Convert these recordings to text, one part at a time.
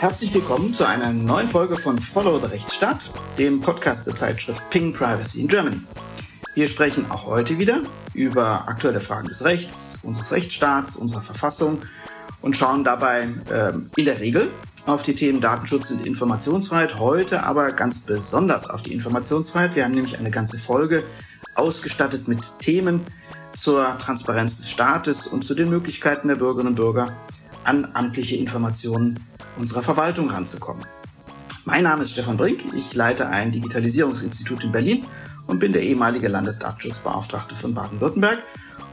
Herzlich willkommen zu einer neuen Folge von Follow the Rechtsstaat, dem Podcast der Zeitschrift Ping Privacy in Germany. Wir sprechen auch heute wieder über aktuelle Fragen des Rechts, unseres Rechtsstaats, unserer Verfassung und schauen dabei äh, in der Regel auf die Themen Datenschutz und Informationsfreiheit, heute aber ganz besonders auf die Informationsfreiheit. Wir haben nämlich eine ganze Folge ausgestattet mit Themen zur Transparenz des Staates und zu den Möglichkeiten der Bürgerinnen und Bürger, an amtliche Informationen unserer Verwaltung ranzukommen. Mein Name ist Stefan Brink, ich leite ein Digitalisierungsinstitut in Berlin und bin der ehemalige Landesdatenschutzbeauftragte von Baden-Württemberg.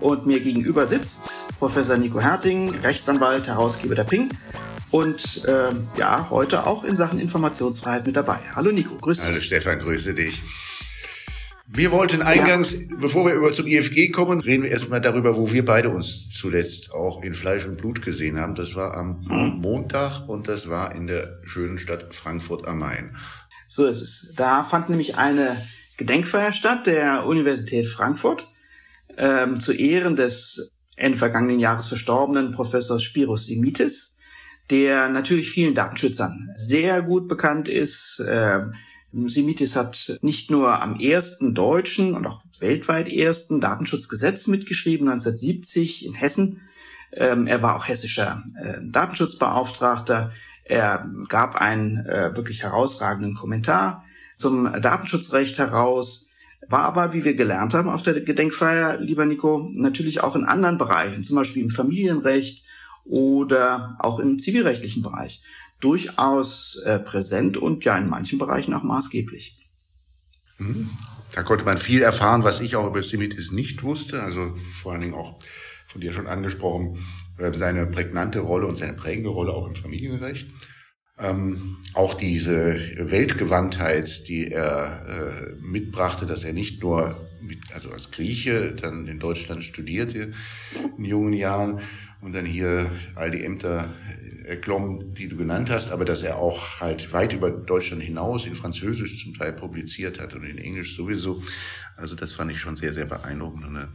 Und mir gegenüber sitzt Professor Nico Herting, Rechtsanwalt, Herausgeber der Ping und äh, ja, heute auch in Sachen Informationsfreiheit mit dabei. Hallo Nico, grüße dich. Hallo Stefan, grüße dich. Wir wollten eingangs, ja. bevor wir über zum IFG kommen, reden wir erstmal darüber, wo wir beide uns zuletzt auch in Fleisch und Blut gesehen haben. Das war am mhm. Montag und das war in der schönen Stadt Frankfurt am Main. So ist es. Da fand nämlich eine Gedenkfeier statt der Universität Frankfurt ähm, zu Ehren des Ende vergangenen Jahres verstorbenen Professors Spiros Simitis, der natürlich vielen Datenschützern sehr gut bekannt ist. Ähm, Simitis hat nicht nur am ersten deutschen und auch weltweit ersten Datenschutzgesetz mitgeschrieben, 1970 in Hessen. Ähm, er war auch hessischer äh, Datenschutzbeauftragter. Er gab einen äh, wirklich herausragenden Kommentar zum Datenschutzrecht heraus, war aber, wie wir gelernt haben auf der Gedenkfeier, lieber Nico, natürlich auch in anderen Bereichen, zum Beispiel im Familienrecht oder auch im zivilrechtlichen Bereich durchaus äh, präsent und ja in manchen Bereichen auch maßgeblich. Mhm. Da konnte man viel erfahren, was ich auch über Semitis nicht wusste. Also vor allen Dingen auch von dir schon angesprochen, äh, seine prägnante Rolle und seine prägende Rolle auch im Familienrecht. Ähm, auch diese Weltgewandtheit, die er äh, mitbrachte, dass er nicht nur mit, also als Grieche dann in Deutschland studierte in jungen Jahren und dann hier all die Ämter erklommen, die du genannt hast, aber dass er auch halt weit über Deutschland hinaus in Französisch zum Teil publiziert hat und in Englisch sowieso. Also das fand ich schon sehr, sehr beeindruckend und eine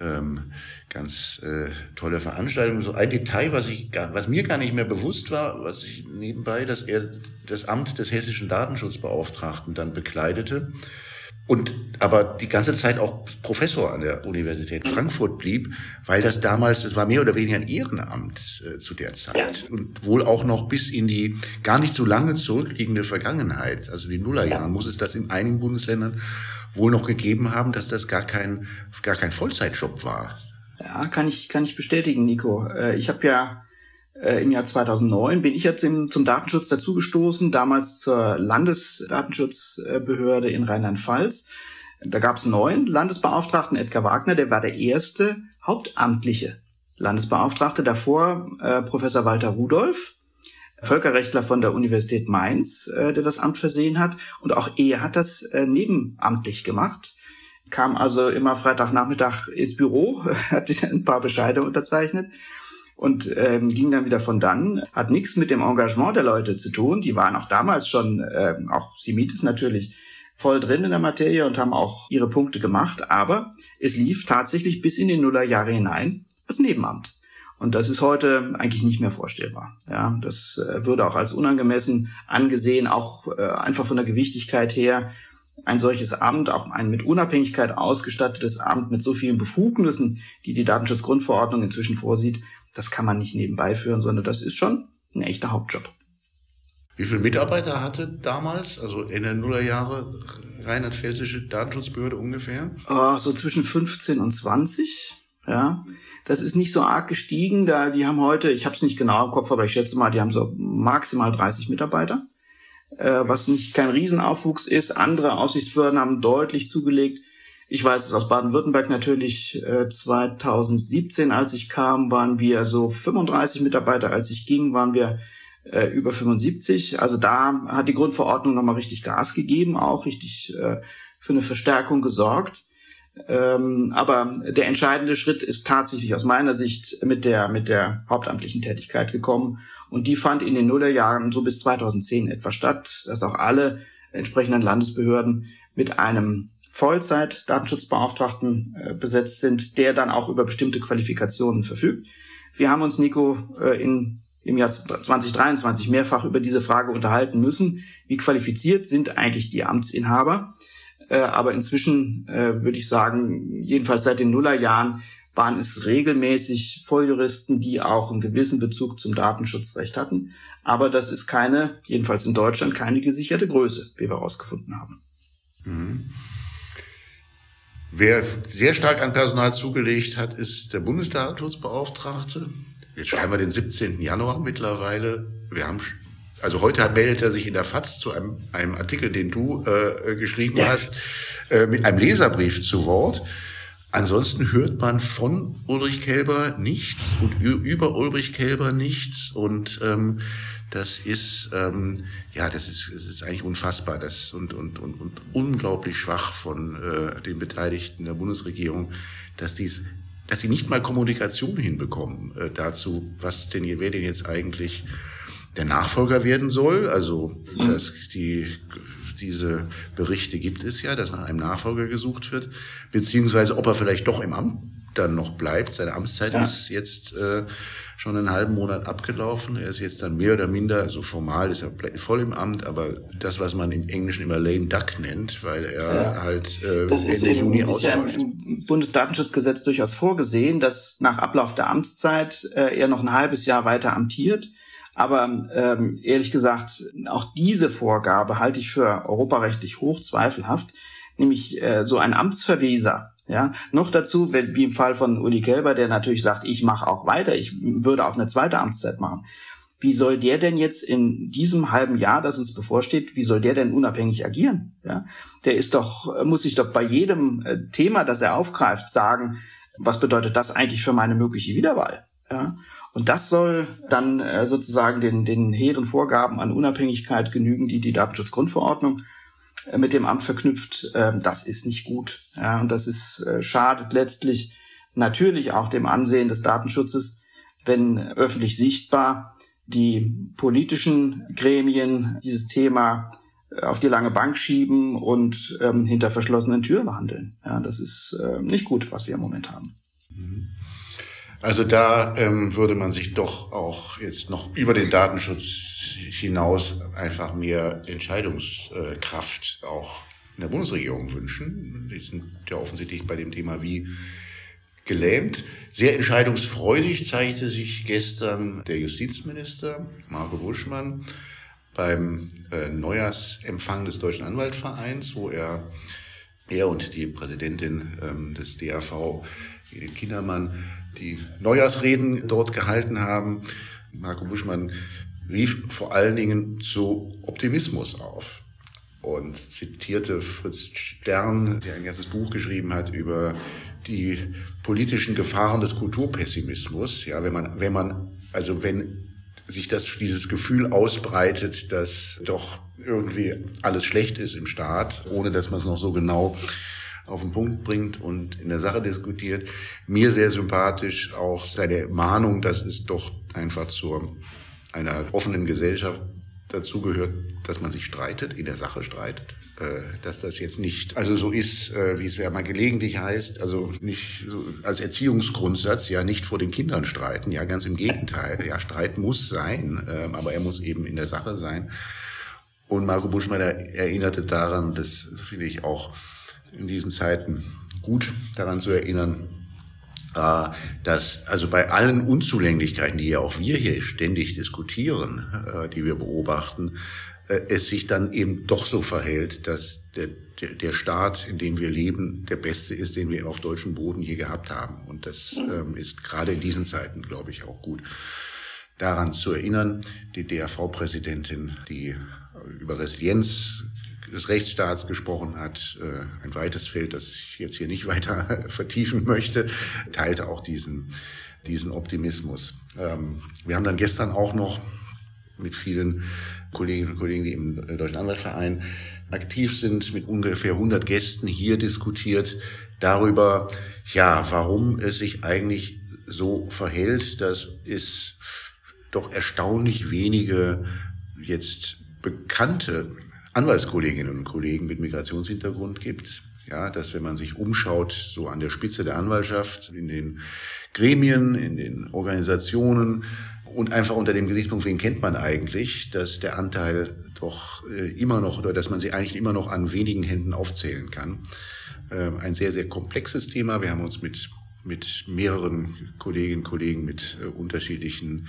ähm, ganz äh, tolle Veranstaltung. So ein Detail, was ich, gar, was mir gar nicht mehr bewusst war, was ich nebenbei, dass er das Amt des hessischen Datenschutzbeauftragten dann bekleidete und aber die ganze Zeit auch Professor an der Universität Frankfurt blieb, weil das damals, das war mehr oder weniger ein Ehrenamt äh, zu der Zeit. Und wohl auch noch bis in die gar nicht so lange zurückliegende Vergangenheit, also die Nullerjahren, muss es das in einigen Bundesländern wohl noch gegeben haben, dass das gar kein gar kein Vollzeitjob war. Ja, kann ich kann ich bestätigen, Nico. Äh, ich habe ja äh, im Jahr 2009 bin ich jetzt im, zum Datenschutz dazugestoßen, damals zur Landesdatenschutzbehörde in Rheinland-Pfalz. Da gab es neuen Landesbeauftragten, Edgar Wagner, der war der erste hauptamtliche Landesbeauftragte. Davor äh, Professor Walter Rudolph, Völkerrechtler von der Universität Mainz, äh, der das Amt versehen hat. Und auch er hat das äh, nebenamtlich gemacht. Kam also immer Freitagnachmittag ins Büro, hat ein paar Bescheide unterzeichnet und ähm, ging dann wieder von dann. Hat nichts mit dem Engagement der Leute zu tun. Die waren auch damals schon, ähm, auch Simitis natürlich, voll drin in der Materie und haben auch ihre Punkte gemacht. Aber es lief tatsächlich bis in die Nullerjahre hinein als Nebenamt. Und das ist heute eigentlich nicht mehr vorstellbar. Ja, das äh, würde auch als unangemessen angesehen, auch äh, einfach von der Gewichtigkeit her. Ein solches Amt, auch ein mit Unabhängigkeit ausgestattetes Amt mit so vielen Befugnissen, die die Datenschutzgrundverordnung inzwischen vorsieht, das kann man nicht nebenbei führen, sondern das ist schon ein echter Hauptjob. Wie viele Mitarbeiter hatte damals, also in der Nullerjahre, rheinland-pfälzische Datenschutzbehörde ungefähr? Oh, so zwischen 15 und 20, ja. Das ist nicht so arg gestiegen, da die haben heute, ich habe es nicht genau im Kopf, aber ich schätze mal, die haben so maximal 30 Mitarbeiter, äh, was nicht kein Riesenaufwuchs ist. Andere Aussichtsbehörden haben deutlich zugelegt. Ich weiß es aus Baden-Württemberg natürlich. Äh, 2017, als ich kam, waren wir so 35 Mitarbeiter. Als ich ging, waren wir äh, über 75. Also da hat die Grundverordnung nochmal richtig Gas gegeben, auch richtig äh, für eine Verstärkung gesorgt. Ähm, aber der entscheidende Schritt ist tatsächlich aus meiner Sicht mit der, mit der hauptamtlichen Tätigkeit gekommen. Und die fand in den Nullerjahren so bis 2010 etwa statt, dass auch alle entsprechenden Landesbehörden mit einem Vollzeit-Datenschutzbeauftragten äh, besetzt sind, der dann auch über bestimmte Qualifikationen verfügt. Wir haben uns, Nico, äh, in im Jahr 2023 mehrfach über diese Frage unterhalten müssen. Wie qualifiziert sind eigentlich die Amtsinhaber? Äh, aber inzwischen äh, würde ich sagen, jedenfalls seit den Nullerjahren waren es regelmäßig Volljuristen, die auch einen gewissen Bezug zum Datenschutzrecht hatten. Aber das ist keine, jedenfalls in Deutschland, keine gesicherte Größe, wie wir herausgefunden haben. Mhm. Wer sehr stark an Personal zugelegt hat, ist der Bundesdatenschutzbeauftragte. Jetzt schreiben wir den 17. Januar mittlerweile. Wir haben, also heute meldet er sich in der FAZ zu einem, einem Artikel, den du äh, geschrieben ja. hast, äh, mit einem Leserbrief zu Wort. Ansonsten hört man von Ulrich Kelber nichts und über Ulrich Kelber nichts und ähm, das ist ähm, ja das ist, das ist eigentlich unfassbar das und und und, und unglaublich schwach von äh, den Beteiligten der Bundesregierung, dass dies dass sie nicht mal Kommunikation hinbekommen äh, dazu, was denn wer denn jetzt eigentlich der Nachfolger werden soll. Also dass die diese Berichte gibt es ja, dass nach einem Nachfolger gesucht wird, beziehungsweise ob er vielleicht doch im Amt dann noch bleibt. Seine Amtszeit ja. ist jetzt äh, schon einen halben Monat abgelaufen. Er ist jetzt dann mehr oder minder, also formal ist er voll im Amt, aber das, was man im Englischen immer lame duck nennt, weil er ja. halt äh, das Ende ist Juni ist ja im Bundesdatenschutzgesetz durchaus vorgesehen, dass nach Ablauf der Amtszeit äh, er noch ein halbes Jahr weiter amtiert. Aber ähm, ehrlich gesagt, auch diese Vorgabe halte ich für europarechtlich hoch zweifelhaft, nämlich äh, so ein Amtsverweser. Ja, noch dazu, wenn, wie im Fall von Uli Kelber, der natürlich sagt, ich mache auch weiter, ich würde auch eine zweite Amtszeit machen. Wie soll der denn jetzt in diesem halben Jahr, das uns bevorsteht, wie soll der denn unabhängig agieren? Ja, der ist doch, muss sich doch bei jedem äh, Thema, das er aufgreift, sagen, was bedeutet das eigentlich für meine mögliche Wiederwahl? Ja, und das soll dann äh, sozusagen den, den hehren Vorgaben an Unabhängigkeit genügen, die die Datenschutzgrundverordnung äh, mit dem Amt verknüpft. Äh, das ist nicht gut. Ja, und das ist äh, schadet letztlich natürlich auch dem Ansehen des Datenschutzes, wenn öffentlich sichtbar die politischen Gremien dieses Thema äh, auf die lange Bank schieben und ähm, hinter verschlossenen Türen behandeln. Ja, das ist äh, nicht gut, was wir im Moment haben. Also da ähm, würde man sich doch auch jetzt noch über den Datenschutz hinaus einfach mehr Entscheidungskraft auch in der Bundesregierung wünschen. Die sind ja offensichtlich bei dem Thema wie gelähmt. Sehr entscheidungsfreudig zeigte sich gestern der Justizminister Marco Buschmann beim äh, Neujahrsempfang des Deutschen Anwaltvereins, wo er er und die Präsidentin ähm, des DAV, Edith Kindermann, die Neujahrsreden dort gehalten haben. Marco Buschmann rief vor allen Dingen zu Optimismus auf und zitierte Fritz Stern, der ein ganzes Buch geschrieben hat über die politischen Gefahren des Kulturpessimismus. Ja, wenn man, wenn man, also wenn sich das, dieses Gefühl ausbreitet, dass doch irgendwie alles schlecht ist im Staat, ohne dass man es noch so genau auf den Punkt bringt und in der Sache diskutiert. Mir sehr sympathisch auch seine Mahnung, dass es doch einfach zu einer offenen Gesellschaft dazugehört, dass man sich streitet, in der Sache streitet. Äh, dass das jetzt nicht, also so ist, äh, wie es ja mal gelegentlich heißt, also nicht als Erziehungsgrundsatz, ja nicht vor den Kindern streiten, ja ganz im Gegenteil. Ja, Streit muss sein, ähm, aber er muss eben in der Sache sein. Und Marco Buschmann erinnerte daran, das finde ich auch in diesen Zeiten gut daran zu erinnern, äh, dass also bei allen Unzulänglichkeiten, die ja auch wir hier ständig diskutieren, äh, die wir beobachten, äh, es sich dann eben doch so verhält, dass der, der, der Staat, in dem wir leben, der beste ist, den wir auf deutschem Boden je gehabt haben. Und das ähm, ist gerade in diesen Zeiten, glaube ich, auch gut daran zu erinnern. Die DRV-Präsidentin, die über Resilienz des Rechtsstaats gesprochen hat, äh, ein weites Feld, das ich jetzt hier nicht weiter vertiefen möchte, teilte auch diesen, diesen Optimismus. Ähm, wir haben dann gestern auch noch mit vielen Kolleginnen und Kollegen, die im Deutschen Anwaltverein aktiv sind, mit ungefähr 100 Gästen hier diskutiert darüber, ja, warum es sich eigentlich so verhält, dass es doch erstaunlich wenige jetzt bekannte Anwaltskolleginnen und Kollegen mit Migrationshintergrund gibt. Ja, dass wenn man sich umschaut, so an der Spitze der Anwaltschaft, in den Gremien, in den Organisationen und einfach unter dem Gesichtspunkt, wen kennt man eigentlich, dass der Anteil doch äh, immer noch oder dass man sie eigentlich immer noch an wenigen Händen aufzählen kann. Äh, ein sehr, sehr komplexes Thema. Wir haben uns mit, mit mehreren Kolleginnen und Kollegen mit äh, unterschiedlichen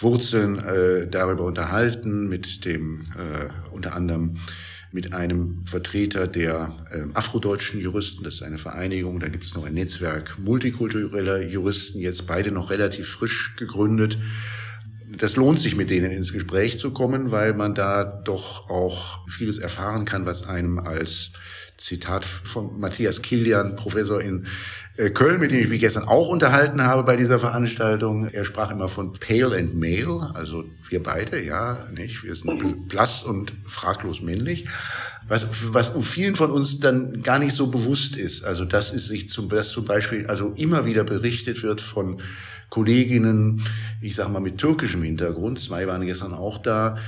Wurzeln äh, darüber unterhalten, mit dem äh, unter anderem mit einem Vertreter der äh, afrodeutschen Juristen, das ist eine Vereinigung, da gibt es noch ein Netzwerk multikultureller Juristen, jetzt beide noch relativ frisch gegründet. Das lohnt sich, mit denen ins Gespräch zu kommen, weil man da doch auch vieles erfahren kann, was einem als Zitat von Matthias Kilian, Professor in Köln, mit dem ich mich gestern auch unterhalten habe bei dieser Veranstaltung. Er sprach immer von Pale and Male, also wir beide, ja, nicht? Wir sind blass und fraglos männlich. Was, was vielen von uns dann gar nicht so bewusst ist. Also, dass es sich zum, dass zum Beispiel, also immer wieder berichtet wird von Kolleginnen, ich sag mal mit türkischem Hintergrund, zwei waren gestern auch da,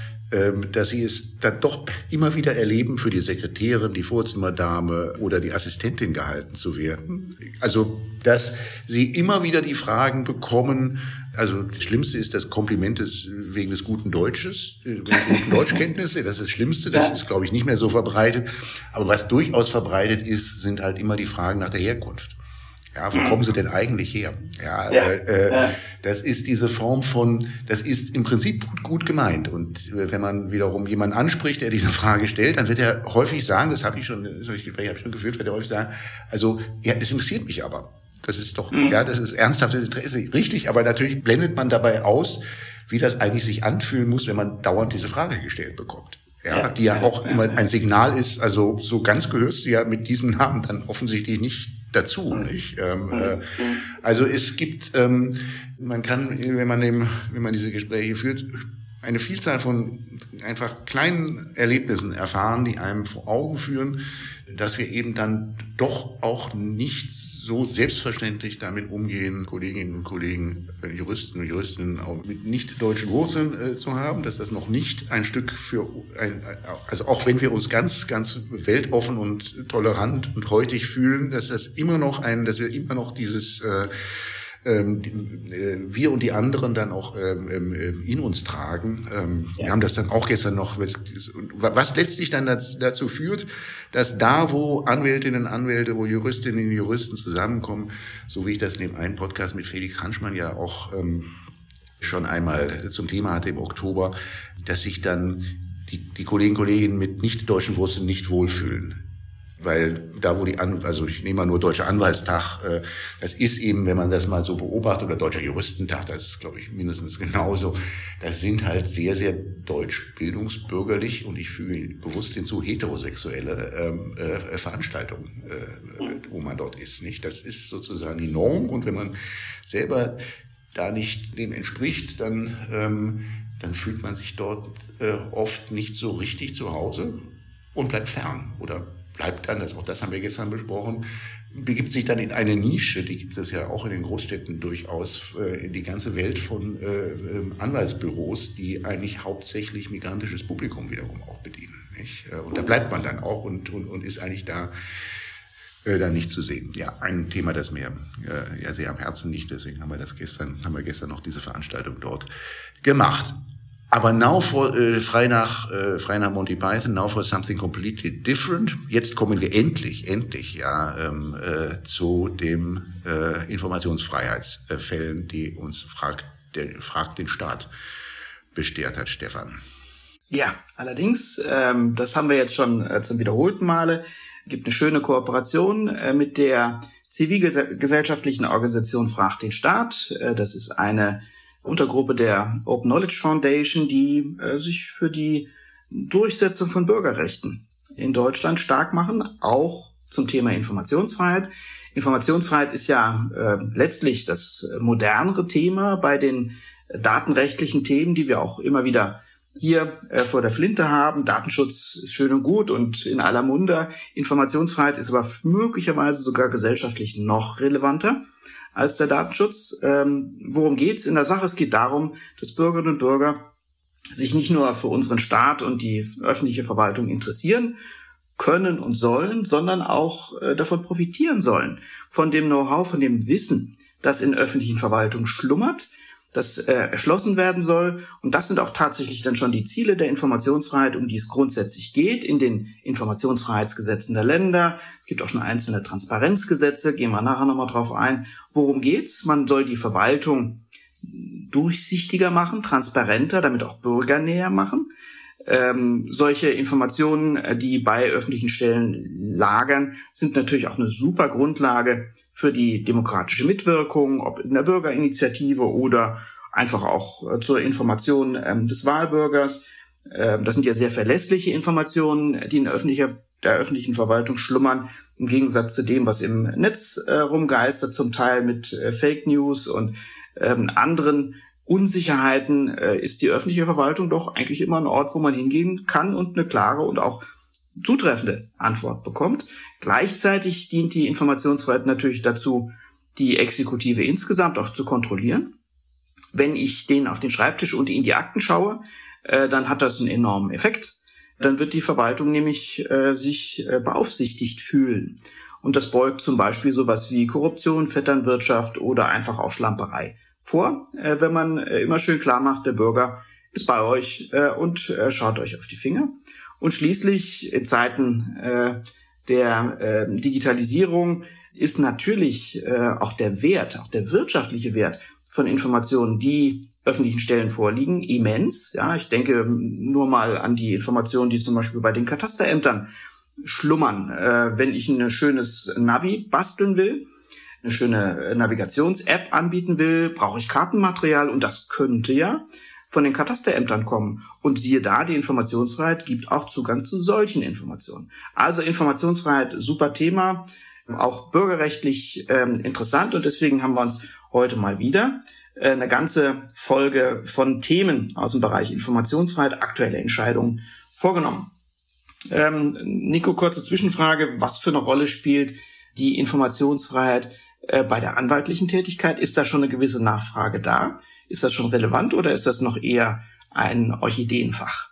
dass sie es dann doch immer wieder erleben, für die Sekretärin, die Vorzimmerdame oder die Assistentin gehalten zu werden. Also, dass sie immer wieder die Fragen bekommen, also das Schlimmste ist das Kompliment des, wegen des guten Deutsches, äh, wegen guten Deutschkenntnisse, das ist das Schlimmste, das ist, glaube ich, nicht mehr so verbreitet. Aber was durchaus verbreitet ist, sind halt immer die Fragen nach der Herkunft. Ja, wo kommen sie denn eigentlich her? Ja, ja, äh, ja, das ist diese Form von, das ist im Prinzip gut, gut gemeint. Und äh, wenn man wiederum jemanden anspricht, der diese Frage stellt, dann wird er häufig sagen, das habe ich schon, solche Gespräche habe ich schon geführt, wird er häufig sagen, also, ja, das interessiert mich aber. Das ist doch, mhm. ja, das ist ernsthaftes Interesse, richtig, aber natürlich blendet man dabei aus, wie das eigentlich sich anfühlen muss, wenn man dauernd diese Frage gestellt bekommt. Ja, ja die ja auch immer ein Signal ist, also so ganz gehörst du ja mit diesem Namen dann offensichtlich nicht dazu. Nicht? Ähm, äh, also es gibt, ähm, man kann, wenn man, dem, wenn man diese Gespräche führt, eine Vielzahl von einfach kleinen Erlebnissen erfahren, die einem vor Augen führen, dass wir eben dann doch auch nicht so selbstverständlich damit umgehen, Kolleginnen und Kollegen, äh, Juristen und Juristinnen auch mit nicht deutschen Wurzeln äh, zu haben, dass das noch nicht ein Stück für ein, also auch wenn wir uns ganz, ganz weltoffen und tolerant und heutig fühlen, dass das immer noch ein, dass wir immer noch dieses äh, ähm, äh, wir und die anderen dann auch ähm, ähm, in uns tragen. Ja. Wir haben das dann auch gestern noch, was letztlich dann dazu führt, dass da, wo Anwältinnen und Anwälte, wo Juristinnen und Juristen zusammenkommen, so wie ich das in dem einen Podcast mit Felix Hanschmann ja auch schon einmal zum Thema hatte im Oktober, dass sich dann die, die Kollegen und Kolleginnen mit nicht deutschen Wurzeln nicht wohlfühlen weil da, wo die, An also ich nehme mal nur Deutscher Anwaltstag, äh, das ist eben, wenn man das mal so beobachtet, oder Deutscher Juristentag, das ist, glaube ich, mindestens genauso, das sind halt sehr, sehr deutsch bildungsbürgerlich und ich füge bewusst hinzu heterosexuelle ähm, äh, Veranstaltungen, äh, wo man dort ist. Nicht? Das ist sozusagen die Norm und wenn man selber da nicht dem entspricht, dann, ähm, dann fühlt man sich dort äh, oft nicht so richtig zu Hause und bleibt fern oder bleibt dann, das, auch das haben wir gestern besprochen, begibt sich dann in eine Nische, die gibt es ja auch in den Großstädten durchaus, äh, in die ganze Welt von äh, ähm, Anwaltsbüros, die eigentlich hauptsächlich migrantisches Publikum wiederum auch bedienen. Nicht? Äh, und da bleibt man dann auch und, und, und ist eigentlich da dann nicht zu sehen. Ja, ein Thema, das mir äh, ja sehr am Herzen liegt, deswegen haben wir das gestern, haben wir gestern noch diese Veranstaltung dort gemacht. Aber now for, äh, frei, nach, äh, frei nach Monty Python, now for something completely different. Jetzt kommen wir endlich, endlich ja ähm, äh, zu dem äh, Informationsfreiheitsfällen, die uns fragt, der, fragt den Staat bestehrt hat, Stefan. Ja, allerdings, ähm, das haben wir jetzt schon äh, zum wiederholten Male, gibt eine schöne Kooperation äh, mit der zivilgesellschaftlichen Organisation Fragt den Staat. Äh, das ist eine Untergruppe der Open Knowledge Foundation, die äh, sich für die Durchsetzung von Bürgerrechten in Deutschland stark machen, auch zum Thema Informationsfreiheit. Informationsfreiheit ist ja äh, letztlich das modernere Thema bei den datenrechtlichen Themen, die wir auch immer wieder hier äh, vor der Flinte haben. Datenschutz ist schön und gut und in aller Munde. Informationsfreiheit ist aber möglicherweise sogar gesellschaftlich noch relevanter als der Datenschutz. Ähm, worum geht's in der Sache? Es geht darum, dass Bürgerinnen und Bürger sich nicht nur für unseren Staat und die öffentliche Verwaltung interessieren können und sollen, sondern auch äh, davon profitieren sollen, von dem Know-how, von dem Wissen, das in öffentlichen Verwaltungen schlummert. Das äh, erschlossen werden soll. Und das sind auch tatsächlich dann schon die Ziele der Informationsfreiheit, um die es grundsätzlich geht in den Informationsfreiheitsgesetzen der Länder. Es gibt auch schon einzelne Transparenzgesetze, gehen wir nachher nochmal drauf ein. Worum geht's? Man soll die Verwaltung durchsichtiger machen, transparenter, damit auch bürgernäher machen. Ähm, solche Informationen, äh, die bei öffentlichen Stellen lagern, sind natürlich auch eine super Grundlage für die demokratische Mitwirkung, ob in der Bürgerinitiative oder einfach auch äh, zur Information ähm, des Wahlbürgers. Ähm, das sind ja sehr verlässliche Informationen, die in öffentlicher, der öffentlichen Verwaltung schlummern, im Gegensatz zu dem, was im Netz äh, rumgeistert, zum Teil mit äh, Fake News und ähm, anderen Unsicherheiten äh, ist die öffentliche Verwaltung doch eigentlich immer ein Ort, wo man hingehen kann und eine klare und auch zutreffende Antwort bekommt. Gleichzeitig dient die Informationsfreiheit natürlich dazu, die Exekutive insgesamt auch zu kontrollieren. Wenn ich den auf den Schreibtisch und in die Akten schaue, äh, dann hat das einen enormen Effekt. Dann wird die Verwaltung nämlich äh, sich äh, beaufsichtigt fühlen. Und das beugt zum Beispiel sowas wie Korruption, Vetternwirtschaft oder einfach auch Schlamperei vor, äh, wenn man äh, immer schön klar macht, der Bürger ist bei euch äh, und äh, schaut euch auf die Finger. Und schließlich in Zeiten äh, der äh, Digitalisierung ist natürlich äh, auch der Wert, auch der wirtschaftliche Wert von Informationen, die öffentlichen Stellen vorliegen, immens. Ja, ich denke nur mal an die Informationen, die zum Beispiel bei den Katasterämtern schlummern. Wenn ich ein schönes Navi basteln will, eine schöne Navigations-App anbieten will, brauche ich Kartenmaterial und das könnte ja von den Katasterämtern kommen. Und siehe da, die Informationsfreiheit gibt auch Zugang zu solchen Informationen. Also Informationsfreiheit, super Thema, auch bürgerrechtlich ähm, interessant und deswegen haben wir uns heute mal wieder äh, eine ganze Folge von Themen aus dem Bereich Informationsfreiheit, aktuelle Entscheidungen vorgenommen. Ähm, Nico, kurze Zwischenfrage. Was für eine Rolle spielt die Informationsfreiheit äh, bei der anwaltlichen Tätigkeit? Ist da schon eine gewisse Nachfrage da? Ist das schon relevant oder ist das noch eher ein Orchideenfach?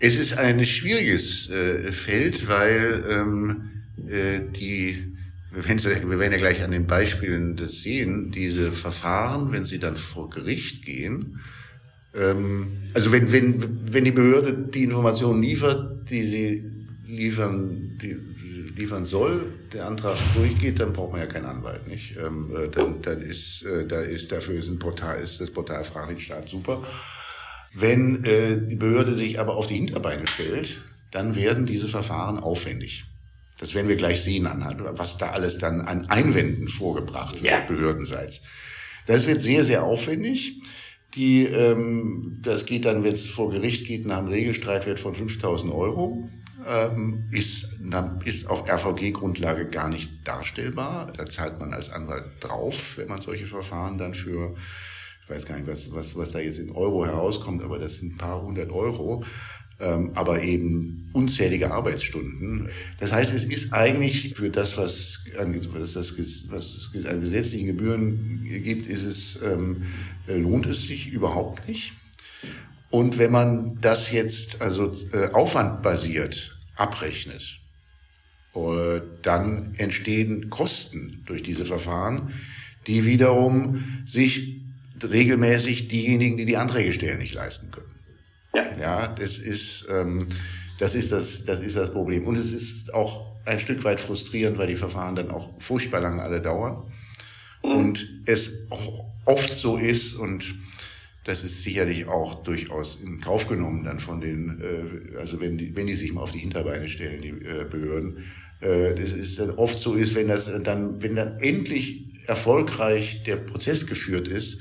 Es ist ein schwieriges äh, Feld, weil ähm, äh, die, wir werden ja gleich an den Beispielen das sehen, diese Verfahren, wenn sie dann vor Gericht gehen, ähm, also wenn, wenn, wenn die Behörde die Informationen liefert, die sie liefern, die, liefern soll, der Antrag durchgeht, dann braucht man ja keinen Anwalt, nicht? Ähm, äh, dann, dann ist, äh, da ist dafür ist ein Portal, ist das Portal Frag den Staat super. Wenn äh, die Behörde sich aber auf die Hinterbeine stellt, dann werden diese Verfahren aufwendig. Das werden wir gleich sehen anhand, was da alles dann an Einwänden vorgebracht wird, ja. behördenseits. Das wird sehr, sehr aufwendig. Die, ähm, das geht dann, wenn es vor Gericht geht, nach einem Regelstreitwert von 5000 Euro ähm, ist, ist auf RVG-Grundlage gar nicht darstellbar. Da zahlt man als Anwalt drauf, wenn man solche Verfahren dann für, ich weiß gar nicht, was, was, was da jetzt in Euro herauskommt, aber das sind ein paar hundert Euro. Ähm, aber eben unzählige Arbeitsstunden. Das heißt, es ist eigentlich für das, was, an, was, das, was es an gesetzlichen Gebühren gibt, ist es, ähm, lohnt es sich überhaupt nicht. Und wenn man das jetzt also äh, aufwandbasiert abrechnet. Und dann entstehen Kosten durch diese Verfahren, die wiederum sich regelmäßig diejenigen, die die Anträge stellen, nicht leisten können. Ja, ja das ist, ähm, das ist das, das ist das Problem. Und es ist auch ein Stück weit frustrierend, weil die Verfahren dann auch furchtbar lange alle dauern. Mhm. Und es auch oft so ist und das ist sicherlich auch durchaus in Kauf genommen dann von den, äh, also wenn die, wenn die sich mal auf die Hinterbeine stellen, die äh, Behörden. Äh, das ist dann oft so ist, wenn das dann, wenn dann endlich erfolgreich der Prozess geführt ist,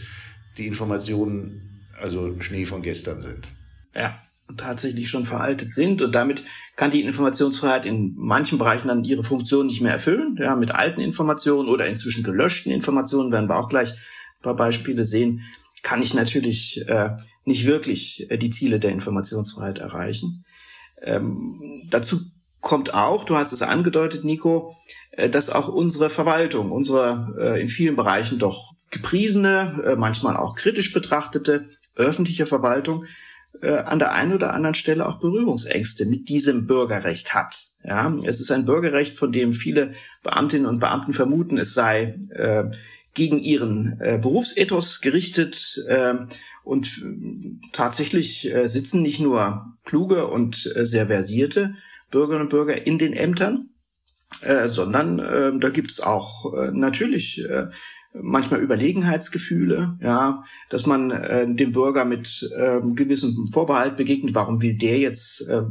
die Informationen also Schnee von gestern sind. Ja, tatsächlich schon veraltet sind und damit kann die Informationsfreiheit in manchen Bereichen dann ihre Funktion nicht mehr erfüllen. Ja, mit alten Informationen oder inzwischen gelöschten Informationen werden wir auch gleich ein paar Beispiele sehen kann ich natürlich äh, nicht wirklich äh, die Ziele der Informationsfreiheit erreichen. Ähm, dazu kommt auch, du hast es angedeutet, Nico, äh, dass auch unsere Verwaltung, unsere äh, in vielen Bereichen doch gepriesene, äh, manchmal auch kritisch betrachtete öffentliche Verwaltung äh, an der einen oder anderen Stelle auch Berührungsängste mit diesem Bürgerrecht hat. Ja, es ist ein Bürgerrecht, von dem viele Beamtinnen und Beamten vermuten, es sei äh, gegen ihren äh, Berufsethos gerichtet. Äh, und tatsächlich äh, sitzen nicht nur kluge und äh, sehr versierte Bürgerinnen und Bürger in den Ämtern, äh, sondern äh, da gibt's auch äh, natürlich äh, manchmal Überlegenheitsgefühle, ja, dass man äh, dem Bürger mit äh, gewissem Vorbehalt begegnet. Warum will der jetzt äh,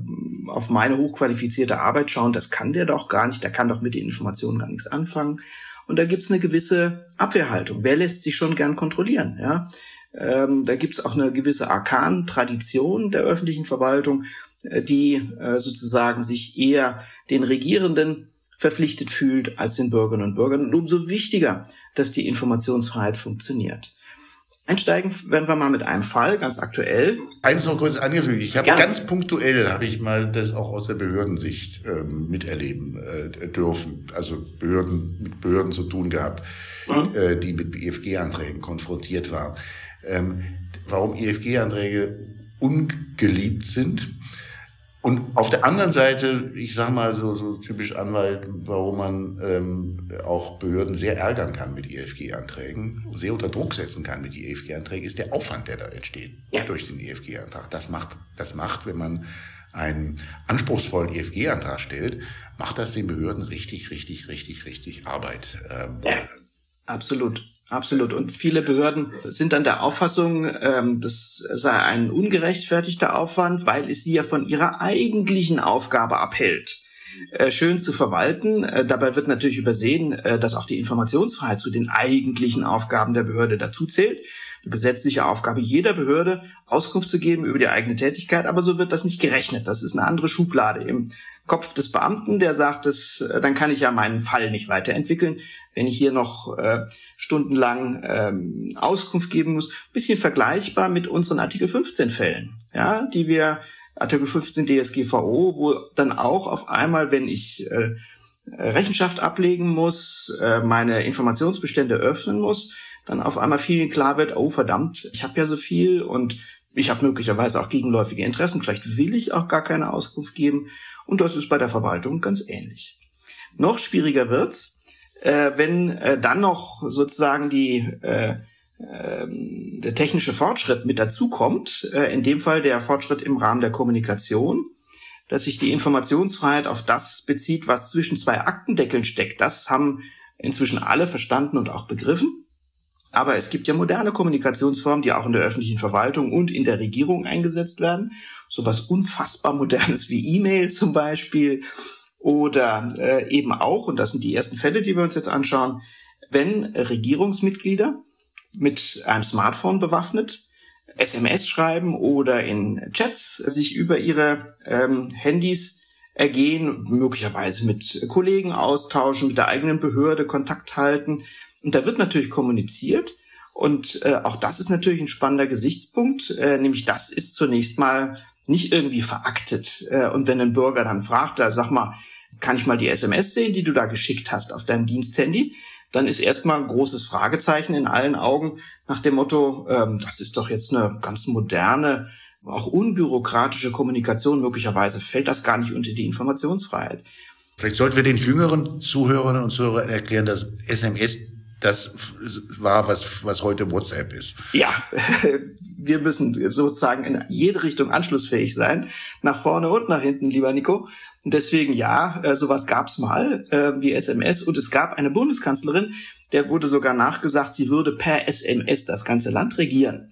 auf meine hochqualifizierte Arbeit schauen? Das kann der doch gar nicht. Der kann doch mit den Informationen gar nichts anfangen. Und da gibt's eine gewisse Abwehrhaltung. Wer lässt sich schon gern kontrollieren? Ja, ähm, da gibt's auch eine gewisse Arkan-Tradition der öffentlichen Verwaltung, äh, die äh, sozusagen sich eher den Regierenden verpflichtet fühlt als den Bürgerinnen und Bürgern. Und umso wichtiger, dass die Informationsfreiheit funktioniert. Einsteigen werden wir mal mit einem Fall, ganz aktuell. Eins noch kurz angefügt. Ich habe ganz punktuell, habe ich mal das auch aus der Behördensicht ähm, miterleben äh, dürfen. Also Behörden mit Behörden zu tun gehabt, mhm. äh, die mit BFG-Anträgen konfrontiert waren. Ähm, warum EFG-Anträge ungeliebt sind und auf der anderen Seite, ich sage mal so, so typisch Anwalt, warum man ähm, auch Behörden sehr ärgern kann mit EFG-Anträgen, sehr unter Druck setzen kann mit EFG-Anträgen, ist der Aufwand, der da entsteht ja. durch den EFG-Antrag. Das macht, das macht, wenn man einen anspruchsvollen EFG-Antrag stellt, macht das den Behörden richtig, richtig, richtig, richtig Arbeit. Ähm, ja, absolut. Absolut. Und viele Behörden sind dann der Auffassung, ähm, das sei ein ungerechtfertigter Aufwand, weil es sie ja von ihrer eigentlichen Aufgabe abhält, äh, schön zu verwalten. Äh, dabei wird natürlich übersehen, äh, dass auch die Informationsfreiheit zu den eigentlichen Aufgaben der Behörde dazu zählt. Eine gesetzliche Aufgabe jeder Behörde, Auskunft zu geben über die eigene Tätigkeit, aber so wird das nicht gerechnet. Das ist eine andere Schublade im Kopf des Beamten, der sagt, das, äh, dann kann ich ja meinen Fall nicht weiterentwickeln, wenn ich hier noch äh, stundenlang ähm, Auskunft geben muss. Bisschen vergleichbar mit unseren Artikel 15 Fällen, ja, die wir Artikel 15 DSGVO, wo dann auch auf einmal, wenn ich äh, Rechenschaft ablegen muss, äh, meine Informationsbestände öffnen muss, dann auf einmal vielen klar wird, oh verdammt, ich habe ja so viel und ich habe möglicherweise auch gegenläufige Interessen, vielleicht will ich auch gar keine Auskunft geben. Und das ist bei der Verwaltung ganz ähnlich. Noch schwieriger wird's, äh, wenn äh, dann noch sozusagen die äh, äh, der technische Fortschritt mit dazukommt, äh, in dem Fall der Fortschritt im Rahmen der Kommunikation, dass sich die Informationsfreiheit auf das bezieht, was zwischen zwei Aktendeckeln steckt. Das haben inzwischen alle verstanden und auch begriffen. Aber es gibt ja moderne Kommunikationsformen, die auch in der öffentlichen Verwaltung und in der Regierung eingesetzt werden. So was unfassbar modernes wie E-Mail zum Beispiel. Oder äh, eben auch, und das sind die ersten Fälle, die wir uns jetzt anschauen, wenn Regierungsmitglieder mit einem Smartphone bewaffnet SMS schreiben oder in Chats sich über ihre ähm, Handys ergehen, möglicherweise mit Kollegen austauschen, mit der eigenen Behörde Kontakt halten, und da wird natürlich kommuniziert. Und äh, auch das ist natürlich ein spannender Gesichtspunkt, äh, nämlich das ist zunächst mal nicht irgendwie veraktet. Äh, und wenn ein Bürger dann fragt, da sag mal, kann ich mal die SMS sehen, die du da geschickt hast auf deinem Diensthandy? Dann ist erstmal ein großes Fragezeichen in allen Augen nach dem Motto, ähm, das ist doch jetzt eine ganz moderne, auch unbürokratische Kommunikation. Möglicherweise fällt das gar nicht unter die Informationsfreiheit. Vielleicht sollten wir den jüngeren Zuhörerinnen und Zuhörern erklären, dass SMS das war, was, was heute WhatsApp ist. Ja, wir müssen sozusagen in jede Richtung anschlussfähig sein. Nach vorne und nach hinten, lieber Nico. Deswegen ja, äh, sowas gab's mal äh, wie SMS. Und es gab eine Bundeskanzlerin, der wurde sogar nachgesagt, sie würde per SMS das ganze Land regieren.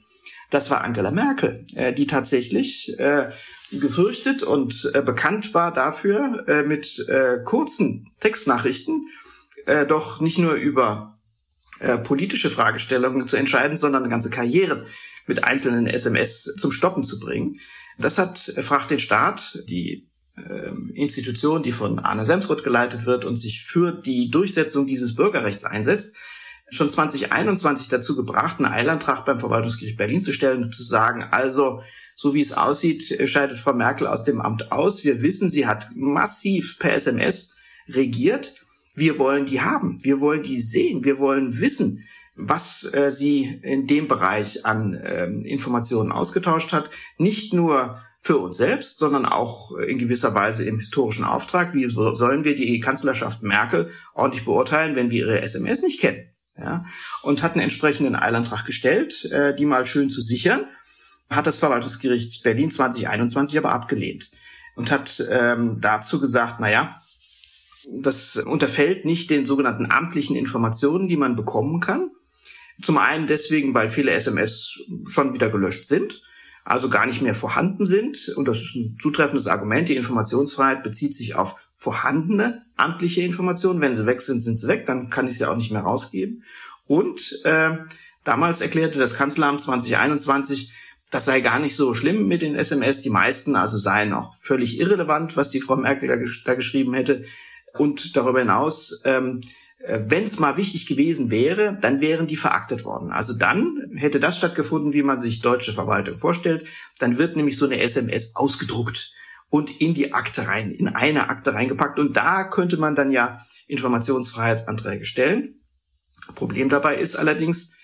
Das war Angela Merkel, äh, die tatsächlich gefürchtet und bekannt war dafür, mit kurzen Textnachrichten doch nicht nur über äh, politische Fragestellungen zu entscheiden, sondern eine ganze Karriere mit einzelnen SMS zum Stoppen zu bringen. Das hat äh, Fragt den Staat, die äh, Institution, die von Arne Semsrott geleitet wird und sich für die Durchsetzung dieses Bürgerrechts einsetzt, schon 2021 dazu gebracht, einen Eilantrag beim Verwaltungsgericht Berlin zu stellen und zu sagen, also so wie es aussieht, scheidet Frau Merkel aus dem Amt aus. Wir wissen, sie hat massiv per SMS regiert. Wir wollen die haben, wir wollen die sehen, wir wollen wissen, was äh, sie in dem Bereich an äh, Informationen ausgetauscht hat. Nicht nur für uns selbst, sondern auch in gewisser Weise im historischen Auftrag. Wie sollen wir die Kanzlerschaft Merkel ordentlich beurteilen, wenn wir ihre SMS nicht kennen? Ja, und hat einen entsprechenden Eilantrag gestellt, äh, die mal schön zu sichern, hat das Verwaltungsgericht Berlin 2021 aber abgelehnt und hat ähm, dazu gesagt, na ja, das unterfällt nicht den sogenannten amtlichen Informationen, die man bekommen kann. Zum einen deswegen, weil viele SMS schon wieder gelöscht sind, also gar nicht mehr vorhanden sind. Und das ist ein zutreffendes Argument. Die Informationsfreiheit bezieht sich auf vorhandene amtliche Informationen. Wenn sie weg sind, sind sie weg. Dann kann ich sie auch nicht mehr rausgeben. Und äh, damals erklärte das Kanzleramt 2021, das sei gar nicht so schlimm mit den SMS. Die meisten also seien auch völlig irrelevant, was die Frau Merkel da, da geschrieben hätte. Und darüber hinaus, ähm, äh, wenn es mal wichtig gewesen wäre, dann wären die veraktet worden. Also dann hätte das stattgefunden, wie man sich deutsche Verwaltung vorstellt. Dann wird nämlich so eine SMS ausgedruckt und in die Akte rein, in eine Akte reingepackt. Und da könnte man dann ja Informationsfreiheitsanträge stellen. Problem dabei ist allerdings,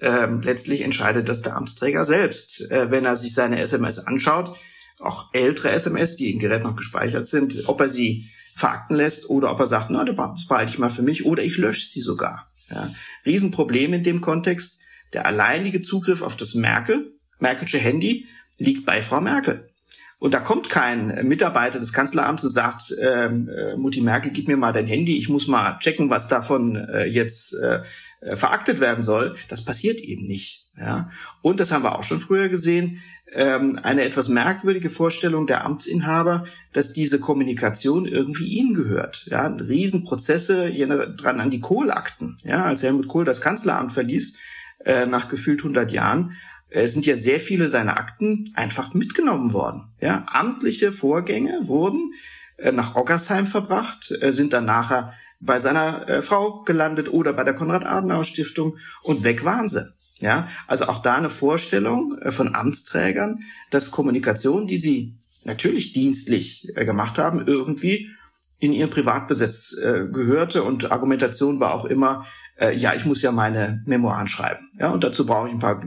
ähm, letztlich entscheidet das der Amtsträger selbst, äh, wenn er sich seine SMS anschaut, auch ältere SMS, die im Gerät noch gespeichert sind, ob er sie verakten lässt oder ob er sagt, na, das behalte ich mal für mich oder ich lösche sie sogar. Ja. Riesenproblem in dem Kontext. Der alleinige Zugriff auf das Merkel, Merkelsche Handy liegt bei Frau Merkel. Und da kommt kein Mitarbeiter des Kanzleramts und sagt, ähm, äh, Mutti Merkel, gib mir mal dein Handy, ich muss mal checken, was davon äh, jetzt äh, veraktet werden soll. Das passiert eben nicht. Ja? Und das haben wir auch schon früher gesehen ähm, eine etwas merkwürdige Vorstellung der Amtsinhaber, dass diese Kommunikation irgendwie ihnen gehört. Ja, Riesenprozesse, dran an die Kohlakten. Ja, als Helmut Kohl das Kanzleramt verließ, äh, nach gefühlt 100 Jahren, äh, sind ja sehr viele seiner Akten einfach mitgenommen worden. Ja, amtliche Vorgänge wurden äh, nach Oggersheim verbracht, äh, sind dann nachher bei seiner äh, Frau gelandet oder bei der Konrad-Adenauer-Stiftung und weg waren sie. Ja, also auch da eine Vorstellung äh, von Amtsträgern, dass Kommunikation, die sie natürlich dienstlich äh, gemacht haben, irgendwie in ihren Privatbesitz äh, gehörte und Argumentation war auch immer, ja, ich muss ja meine Memoiren schreiben. Ja, und dazu brauche ich ein paar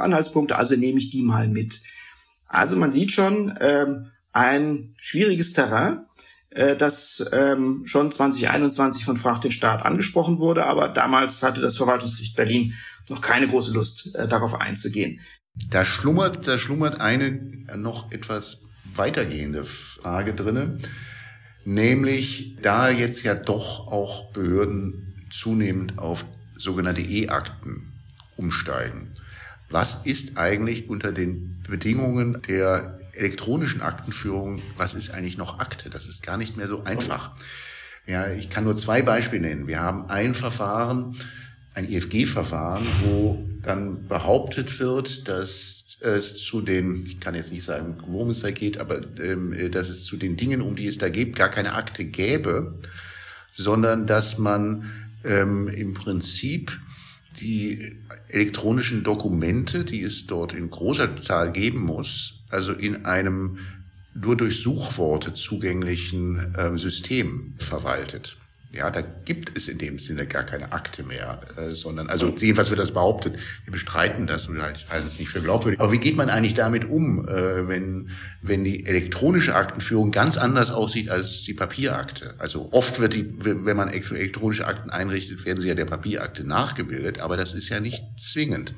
Anhaltspunkte, also nehme ich die mal mit. Also man sieht schon ähm, ein schwieriges Terrain, das ähm, schon 2021 von Frag den Staat angesprochen wurde, aber damals hatte das Verwaltungsgericht Berlin noch keine große Lust, äh, darauf einzugehen. Da schlummert, da schlummert eine noch etwas weitergehende Frage drinne, nämlich da jetzt ja doch auch Behörden zunehmend auf sogenannte E-Akten umsteigen. Was ist eigentlich unter den Bedingungen der elektronischen Aktenführung, was ist eigentlich noch Akte? Das ist gar nicht mehr so einfach. Ja, ich kann nur zwei Beispiele nennen. Wir haben ein Verfahren, ein EFG-Verfahren, wo dann behauptet wird, dass es zu den, ich kann jetzt nicht sagen, worum es da geht, aber ähm, dass es zu den Dingen, um die es da geht, gar keine Akte gäbe, sondern dass man ähm, im Prinzip die elektronischen Dokumente, die es dort in großer Zahl geben muss, also in einem nur durch Suchworte zugänglichen ähm, System verwaltet. Ja, da gibt es in dem Sinne gar keine Akte mehr, äh, sondern, also jedenfalls wird das behauptet. Wir bestreiten das und halt halten es nicht für glaubwürdig. Aber wie geht man eigentlich damit um, äh, wenn, wenn die elektronische Aktenführung ganz anders aussieht als die Papierakte? Also oft wird die, wenn man elektronische Akten einrichtet, werden sie ja der Papierakte nachgebildet, aber das ist ja nicht zwingend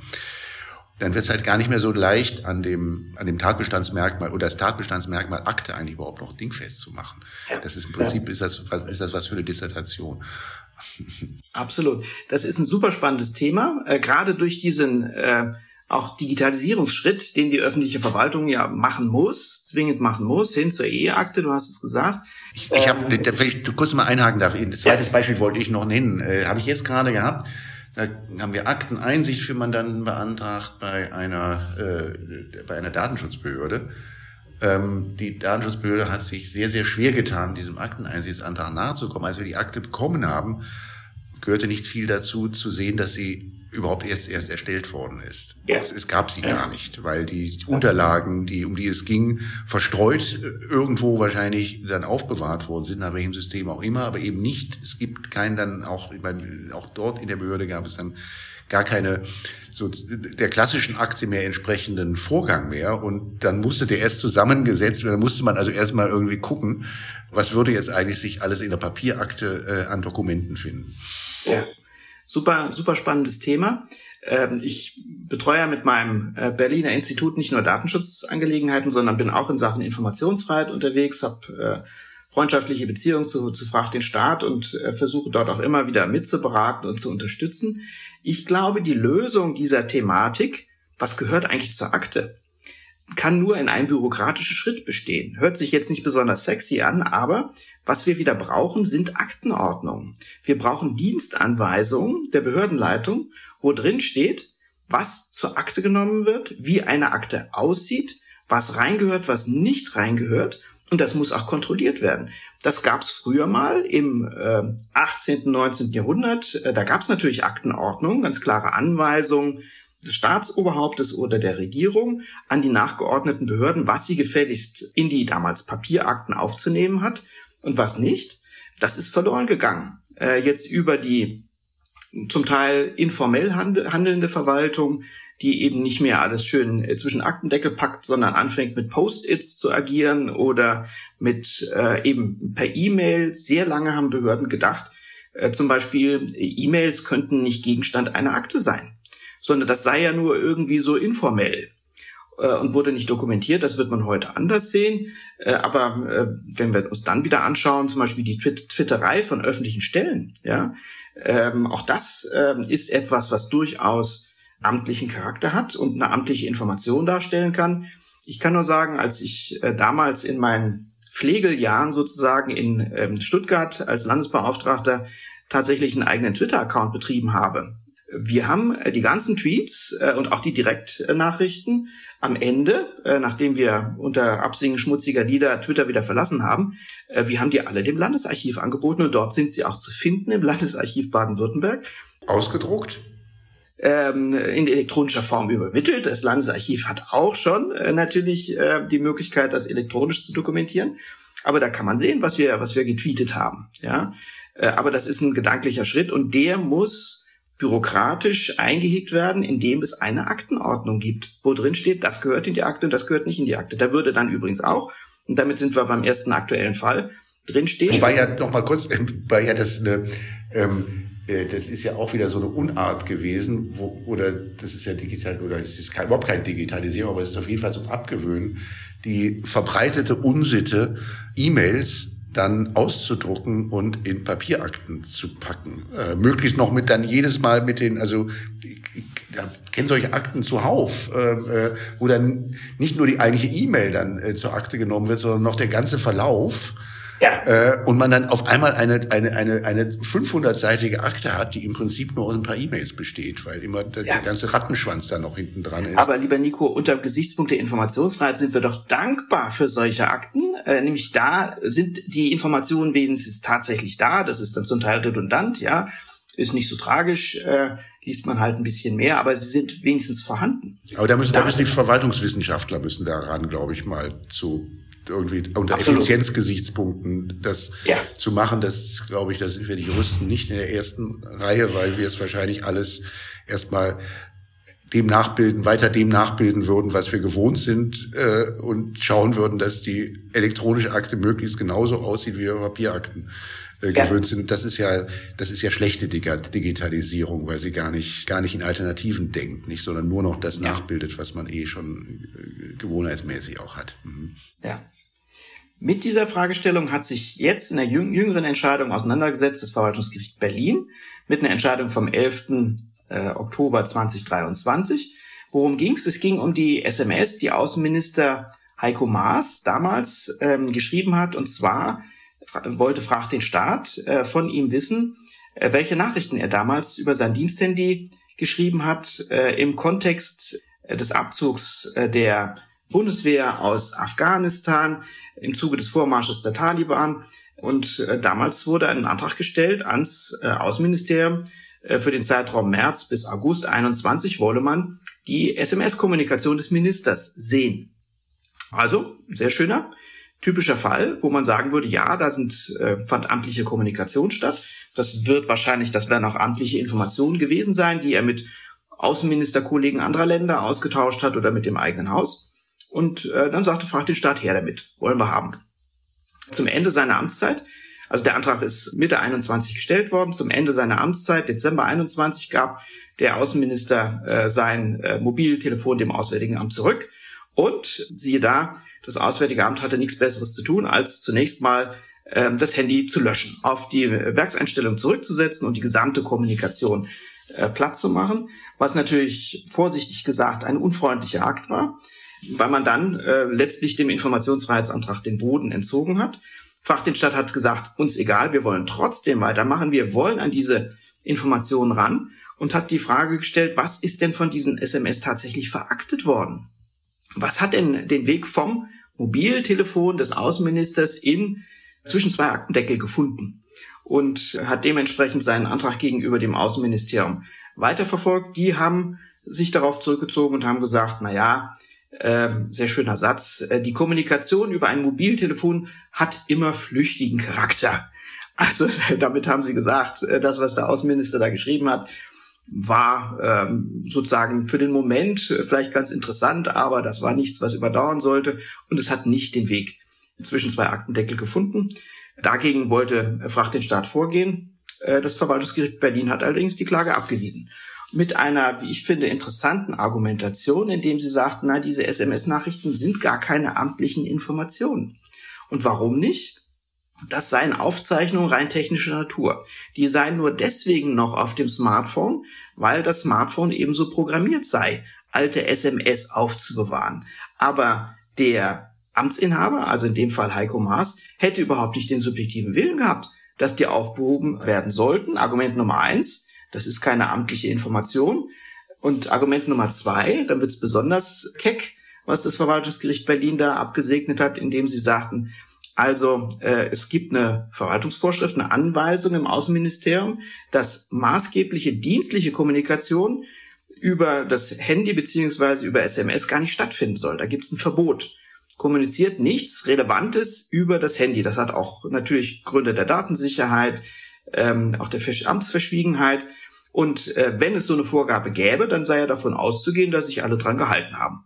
dann wird es halt gar nicht mehr so leicht, an dem, an dem Tatbestandsmerkmal oder das Tatbestandsmerkmal Akte eigentlich überhaupt noch dingfest zu machen. Das ist im Prinzip, ist das, was, ist das was für eine Dissertation. Absolut. Das ist ein super spannendes Thema, äh, gerade durch diesen äh, auch Digitalisierungsschritt, den die öffentliche Verwaltung ja machen muss, zwingend machen muss, hin zur E-Akte, du hast es gesagt. Ich, ich habe, ähm, wenn ich kurz mal einhaken darf, ein zweites Beispiel wollte ich noch nennen, äh, habe ich jetzt gerade gehabt. Da haben wir Akteneinsicht für Mandanten beantragt bei einer, äh, bei einer Datenschutzbehörde. Ähm, die Datenschutzbehörde hat sich sehr, sehr schwer getan, diesem Akteneinsichtsantrag nachzukommen. Als wir die Akte bekommen haben, gehörte nicht viel dazu, zu sehen, dass sie überhaupt erst erst erstellt worden ist. Ja. Es, es, gab sie gar nicht, weil die Unterlagen, die um die es ging, verstreut äh, irgendwo wahrscheinlich dann aufbewahrt worden sind, nach welchem System auch immer, aber eben nicht. Es gibt keinen dann auch, ich meine, auch dort in der Behörde gab es dann gar keine so der klassischen Aktie mehr entsprechenden Vorgang mehr und dann musste der erst zusammengesetzt werden, dann musste man also erstmal irgendwie gucken, was würde jetzt eigentlich sich alles in der Papierakte äh, an Dokumenten finden. Ja. Super, super spannendes Thema. Ähm, ich betreue ja mit meinem äh, Berliner Institut nicht nur Datenschutzangelegenheiten, sondern bin auch in Sachen Informationsfreiheit unterwegs, habe äh, freundschaftliche Beziehungen zu, zu Frag den Staat und äh, versuche dort auch immer wieder mitzuberaten und zu unterstützen. Ich glaube, die Lösung dieser Thematik, was gehört eigentlich zur Akte, kann nur in einem bürokratischen Schritt bestehen. Hört sich jetzt nicht besonders sexy an, aber was wir wieder brauchen, sind Aktenordnungen. Wir brauchen Dienstanweisungen der Behördenleitung, wo drin steht, was zur Akte genommen wird, wie eine Akte aussieht, was reingehört, was nicht reingehört und das muss auch kontrolliert werden. Das gab es früher mal im äh, 18., 19. Jahrhundert. Äh, da gab es natürlich Aktenordnung, ganz klare Anweisungen des Staatsoberhauptes oder der Regierung an die nachgeordneten Behörden, was sie gefälligst in die damals Papierakten aufzunehmen hat und was nicht. Das ist verloren gegangen. Äh, jetzt über die zum Teil informell handelnde Verwaltung die eben nicht mehr alles schön äh, zwischen Aktendeckel packt, sondern anfängt mit Post-its zu agieren oder mit äh, eben per E-Mail. Sehr lange haben Behörden gedacht, äh, zum Beispiel E-Mails könnten nicht Gegenstand einer Akte sein, sondern das sei ja nur irgendwie so informell äh, und wurde nicht dokumentiert. Das wird man heute anders sehen. Äh, aber äh, wenn wir uns dann wieder anschauen, zum Beispiel die Twitterei von öffentlichen Stellen, ja, ähm, auch das ähm, ist etwas, was durchaus amtlichen Charakter hat und eine amtliche Information darstellen kann. Ich kann nur sagen, als ich damals in meinen Pflegeljahren sozusagen in ähm, Stuttgart als Landesbeauftragter tatsächlich einen eigenen Twitter-Account betrieben habe. Wir haben äh, die ganzen Tweets äh, und auch die Direktnachrichten am Ende, äh, nachdem wir unter Absingen schmutziger Lieder Twitter wieder verlassen haben, wir haben die alle dem Landesarchiv angeboten und dort sind sie auch zu finden im Landesarchiv Baden-Württemberg. Ausgedruckt? ähm, in elektronischer Form übermittelt. Das Landesarchiv hat auch schon natürlich die Möglichkeit, das elektronisch zu dokumentieren. Aber da kann man sehen, was wir, was wir getweetet haben. Ja, aber das ist ein gedanklicher Schritt und der muss bürokratisch eingehegt werden, indem es eine Aktenordnung gibt, wo drin steht, das gehört in die Akte und das gehört nicht in die Akte. Da würde dann übrigens auch, und damit sind wir beim ersten aktuellen Fall, drin stehen. Wobei ja noch mal kurz, weil ja das eine ähm, äh, das ist ja auch wieder so eine Unart gewesen, wo, oder das ist ja digital, oder es ist kein, überhaupt kein Digitalisierung, aber es ist auf jeden Fall so ein Abgewöhnen, die verbreitete Unsitte, E-Mails dann auszudrucken und in Papierakten zu packen. Äh, möglichst noch mit dann jedes Mal mit den, also ich, ich kenne solche Akten zuhauf, äh, äh, wo dann nicht nur die eigentliche E-Mail dann äh, zur Akte genommen wird, sondern noch der ganze Verlauf ja. Äh, und man dann auf einmal eine, eine, eine, eine 500-seitige Akte hat, die im Prinzip nur aus ein paar E-Mails besteht, weil immer der, ja. der ganze Rattenschwanz da noch hinten dran ist. Aber lieber Nico, unter dem Gesichtspunkt der Informationsfreiheit sind wir doch dankbar für solche Akten. Äh, nämlich da sind die Informationen wenigstens tatsächlich da. Das ist dann zum Teil redundant, ja. Ist nicht so tragisch. Äh, liest man halt ein bisschen mehr, aber sie sind wenigstens vorhanden. Aber da müssen, da müssen die Verwaltungswissenschaftler müssen daran, glaube ich, mal zu irgendwie unter Absolut. Effizienzgesichtspunkten das ja. zu machen, das glaube ich, da sind wir die Juristen nicht in der ersten Reihe, weil wir es wahrscheinlich alles erstmal dem nachbilden, weiter dem nachbilden würden, was wir gewohnt sind äh, und schauen würden, dass die elektronische Akte möglichst genauso aussieht, wie Papierakten äh, ja. gewöhnt sind. Das ist ja, das ist ja schlechte Digitalisierung, weil sie gar nicht, gar nicht in Alternativen denkt, nicht, sondern nur noch das ja. nachbildet, was man eh schon äh, gewohnheitsmäßig auch hat. Mhm. Ja. Mit dieser Fragestellung hat sich jetzt in der jüngeren Entscheidung auseinandergesetzt das Verwaltungsgericht Berlin mit einer Entscheidung vom 11. Äh, Oktober 2023. Worum ging es? Es ging um die SMS, die Außenminister Heiko Maas damals ähm, geschrieben hat. Und zwar wollte Fragt den Staat äh, von ihm wissen, äh, welche Nachrichten er damals über sein Diensthandy geschrieben hat äh, im Kontext äh, des Abzugs äh, der Bundeswehr aus Afghanistan im Zuge des Vormarsches der Taliban. Und äh, damals wurde ein Antrag gestellt ans Außenministerium für den Zeitraum März bis August 21 wolle man die SMS-Kommunikation des Ministers sehen. Also, sehr schöner, typischer Fall, wo man sagen würde, ja, da sind, äh, fand amtliche Kommunikation statt. Das wird wahrscheinlich, das werden auch amtliche Informationen gewesen sein, die er mit Außenministerkollegen anderer Länder ausgetauscht hat oder mit dem eigenen Haus. Und äh, dann sagte, fragt den Staat her damit, wollen wir haben. Zum Ende seiner Amtszeit Also der Antrag ist Mitte 21 gestellt worden. Zum Ende seiner Amtszeit, Dezember 21, gab der Außenminister äh, sein äh, Mobiltelefon dem Auswärtigen Amt zurück. Und siehe da, das Auswärtige Amt hatte nichts Besseres zu tun, als zunächst mal äh, das Handy zu löschen, auf die Werkseinstellung zurückzusetzen und die gesamte Kommunikation äh, platt zu machen, was natürlich vorsichtig gesagt ein unfreundlicher Akt war, weil man dann äh, letztlich dem Informationsfreiheitsantrag den Boden entzogen hat. Fachdienststadt hat gesagt, uns egal, wir wollen trotzdem weitermachen, wir wollen an diese Informationen ran und hat die Frage gestellt, was ist denn von diesen SMS tatsächlich veraktet worden? Was hat denn den Weg vom Mobiltelefon des Außenministers in zwischen zwei Aktendeckel gefunden und hat dementsprechend seinen Antrag gegenüber dem Außenministerium weiterverfolgt. Die haben sich darauf zurückgezogen und haben gesagt, na ja, äh, sehr schöner Satz, äh, die Kommunikation über ein Mobiltelefon hat immer flüchtigen Charakter. Also damit haben sie gesagt, äh, das, was der Außenminister da geschrieben hat, war ähm, sozusagen für den Moment vielleicht ganz interessant, aber das war nichts, was überdauern sollte und es hat nicht den Weg zwischen zwei Aktendeckel gefunden. Dagegen wollte Fracht den Staat vorgehen. Äh, das Verwaltungsgericht Berlin hat allerdings die Klage abgewiesen. Mit einer, wie ich finde, interessanten Argumentation, indem sie sagten, na, diese SMS-Nachrichten sind gar keine amtlichen Informationen. Und warum nicht? Das seien Aufzeichnungen rein technischer Natur. Die seien nur deswegen noch auf dem Smartphone, weil das Smartphone ebenso programmiert sei, alte SMS aufzubewahren. Aber der Amtsinhaber, also in dem Fall Heiko Maas, hätte überhaupt nicht den subjektiven Willen gehabt, dass die aufgehoben werden sollten. Argument Nummer eins, das ist keine amtliche Information. Und Argument Nummer zwei, dann wird's besonders keck, was das Verwaltungsgericht Berlin da abgesegnet hat, indem sie sagten, also äh, es gibt eine Verwaltungsvorschrift, eine Anweisung im Außenministerium, dass maßgebliche dienstliche Kommunikation über das Handy beziehungsweise über SMS gar nicht stattfinden soll. Da gibt es ein Verbot kommuniziert nichts Relevantes über das Handy. Das hat auch natürlich Gründe der Datensicherheit, ähm, auch der Amtsverschwiegenheit. Und äh, wenn es so eine Vorgabe gäbe, dann sei ja davon auszugehen, dass sich alle dran gehalten haben.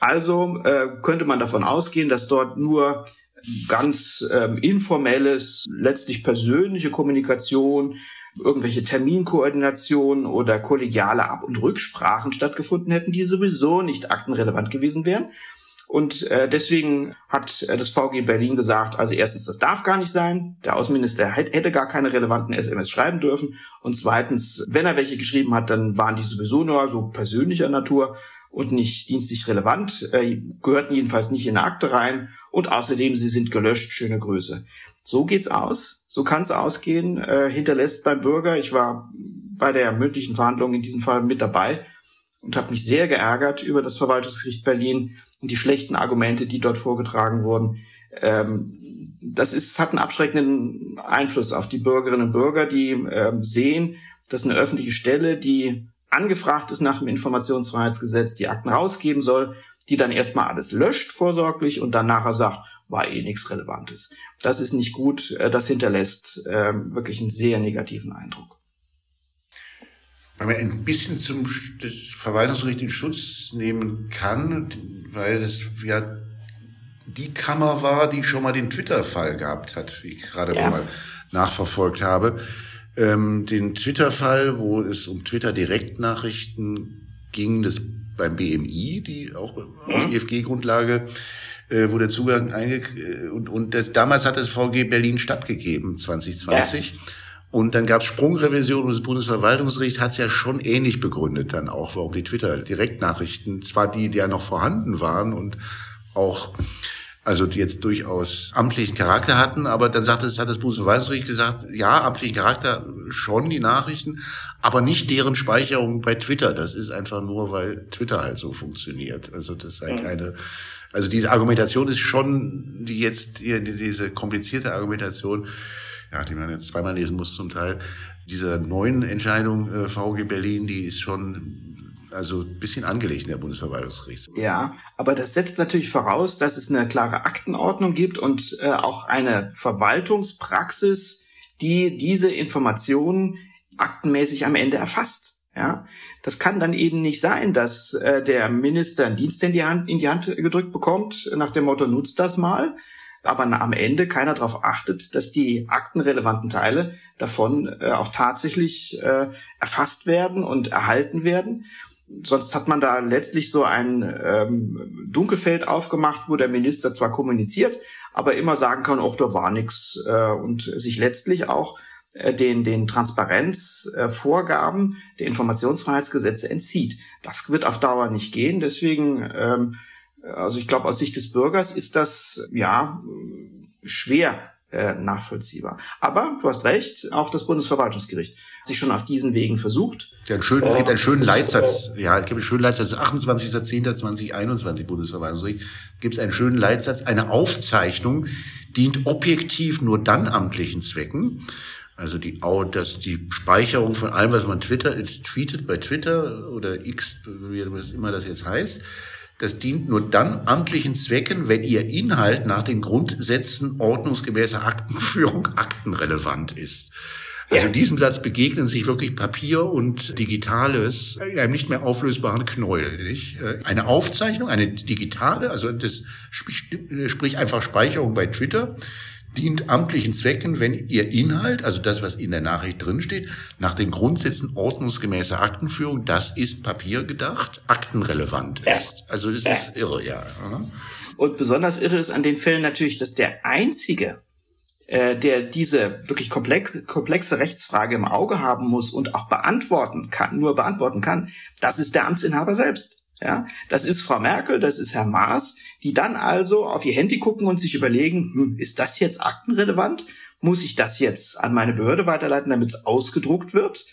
Also äh, könnte man davon ausgehen, dass dort nur ganz ähm, informelles, letztlich persönliche Kommunikation, irgendwelche Terminkoordinationen oder kollegiale Ab- und Rücksprachen stattgefunden hätten, die sowieso nicht aktenrelevant gewesen wären. Und äh, deswegen hat äh, das VG Berlin gesagt, also erstens, das darf gar nicht sein. Der Außenminister hätte gar keine relevanten SMS schreiben dürfen. Und zweitens, wenn er welche geschrieben hat, dann waren die sowieso nur so persönlicher Natur und nicht dienstlich relevant, äh, gehörten jedenfalls nicht in eine Akte rein. Und außerdem, sie sind gelöscht. Schöne Grüße. So geht's aus. So kann's ausgehen. Äh, hinterlässt beim Bürger. Ich war bei der mündlichen Verhandlung in diesem Fall mit dabei und habe mich sehr geärgert über das Verwaltungsgericht Berlin und die schlechten Argumente, die dort vorgetragen wurden. Ähm, das ist, hat einen abschreckenden Einfluss auf die Bürgerinnen und Bürger, die ähm, sehen, dass eine öffentliche Stelle, die angefragt ist nach dem Informationsfreiheitsgesetz, die Akten rausgeben soll, die dann erstmal alles löscht vorsorglich und dann nachher sagt, war eh nichts Relevantes. Das ist nicht gut. Äh, das hinterlässt äh, wirklich einen sehr negativen Eindruck weil man ein bisschen zum das Verwaltungsgericht in Schutz nehmen kann, weil das ja die Kammer war, die schon mal den Twitter-Fall gehabt hat, wie ich gerade ja. mal nachverfolgt habe. Ähm, den Twitter-Fall, wo es um Twitter-Direktnachrichten ging, das beim BMI, die auch auf IFG-Grundlage, äh, wo der Zugang einge... Äh, und, und das, damals hat das VG Berlin stattgegeben, 2020. Ja. Und dann gab es Sprungrevision und das Bundesverwaltungsgericht hat es ja schon ähnlich begründet dann auch, warum die Twitter-Direktnachrichten, zwar die, die ja noch vorhanden waren und auch also die jetzt durchaus amtlichen Charakter hatten, aber dann sagt es, hat das Bundesverwaltungsgericht gesagt, ja, amtlichen Charakter schon die Nachrichten, aber nicht deren Speicherung bei Twitter. Das ist einfach nur, weil Twitter halt so funktioniert. Also das sei keine, also diese Argumentation ist schon, die jetzt hier, diese komplizierte Argumentation, ja, die man jetzt zweimal lesen muss zum Teil. Diese neuen Entscheidung äh, VG Berlin, die ist schon also ein bisschen angelegt in der Bundesverwaltungsgerichts. Ja, aber das setzt natürlich voraus, dass es eine klare Aktenordnung gibt und äh, auch eine Verwaltungspraxis, die diese Informationen aktenmäßig am Ende erfasst. Ja, das kann dann eben nicht sein, dass äh, der Minister einen Dienst in die Hand, in die Hand gedrückt bekommt nach dem Motto nutzt das mal aber am Ende keiner darauf achtet, dass die aktenrelevanten Teile davon äh, auch tatsächlich äh, erfasst werden und erhalten werden. Sonst hat man da letztlich so ein ähm, Dunkelfeld aufgemacht, wo der Minister zwar kommuniziert, aber immer sagen kann, auch da war nichts äh, und sich letztlich auch äh, den, den Transparenzvorgaben äh, der Informationsfreiheitsgesetze entzieht. Das wird auf Dauer nicht gehen. Deswegen, ähm, also ich glaube, aus Sicht des Bürgers ist das ja schwer äh, nachvollziehbar. Aber du hast recht, auch das Bundesverwaltungsgericht hat sich schon auf diesen Wegen versucht. Ja, schön, es gibt einen schönen Leitsatz, ja, es gibt einen schönen Leitsatz, 28.10.2021 Bundesverwaltungsgericht, gibt es einen schönen Leitsatz, eine Aufzeichnung dient objektiv nur dann amtlichen Zwecken, also die, dass die Speicherung von allem, was man Twitter, tweetet bei Twitter oder X, wie immer das jetzt heißt, das dient nur dann amtlichen Zwecken, wenn ihr Inhalt nach den Grundsätzen ordnungsgemäßer Aktenführung aktenrelevant ist. Also ja. diesem Satz begegnen sich wirklich Papier und Digitales in einem nicht mehr auflösbaren Knäuel. Nicht? Eine Aufzeichnung, eine digitale, also das sprich einfach Speicherung bei Twitter, dient amtlichen Zwecken, wenn ihr Inhalt, also das, was in der Nachricht drinsteht, nach den Grundsätzen ordnungsgemäßer Aktenführung, das ist papiergedacht, aktenrelevant ja. ist. Also das ja. ist irre, ja. Und besonders irre ist an den Fällen natürlich, dass der einzige, äh, der diese wirklich komplex, komplexe Rechtsfrage im Auge haben muss und auch beantworten kann, nur beantworten kann, das ist der Amtsinhaber selbst. Ja, das ist Frau Merkel, das ist Herr Maas, die dann also auf ihr Handy gucken und sich überlegen, hm, ist das jetzt aktenrelevant? Muss ich das jetzt an meine Behörde weiterleiten, damit es ausgedruckt wird?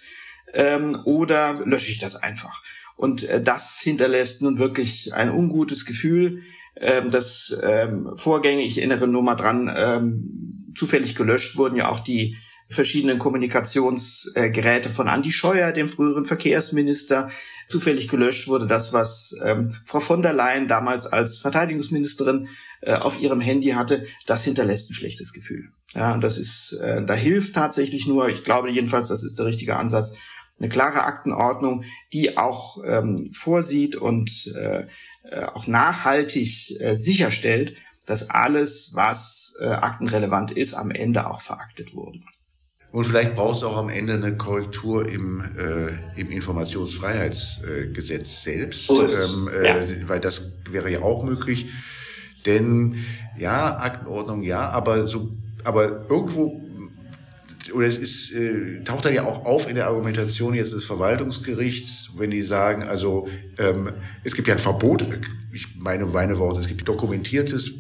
Ähm, oder lösche ich das einfach? Und äh, das hinterlässt nun wirklich ein ungutes Gefühl. Ähm, das ähm, Vorgänge, ich erinnere nur mal dran, ähm, zufällig gelöscht wurden ja auch die verschiedenen Kommunikationsgeräte von Andi Scheuer, dem früheren Verkehrsminister. Zufällig gelöscht wurde das, was ähm, Frau von der Leyen damals als Verteidigungsministerin äh, auf ihrem Handy hatte. Das hinterlässt ein schlechtes Gefühl. Ja, das ist, äh, da hilft tatsächlich nur, ich glaube jedenfalls, das ist der richtige Ansatz, eine klare Aktenordnung, die auch ähm, vorsieht und äh, äh auch nachhaltig äh, sicherstellt, dass alles, was äh, aktenrelevant ist, am Ende auch veraktet wurde. Und vielleicht braucht es auch am Ende eine Korrektur im, äh, im Informationsfreiheitsgesetz selbst, oh, ähm, äh, ja. weil das wäre ja auch möglich. Denn ja, Aktenordnung ja, aber so, aber irgendwo oder es ist, äh, taucht dann ja auch auf in der Argumentation jetzt des Verwaltungsgerichts, wenn die sagen, also ähm, es gibt ja ein Verbot, ich meine meine Worte, es gibt dokumentiertes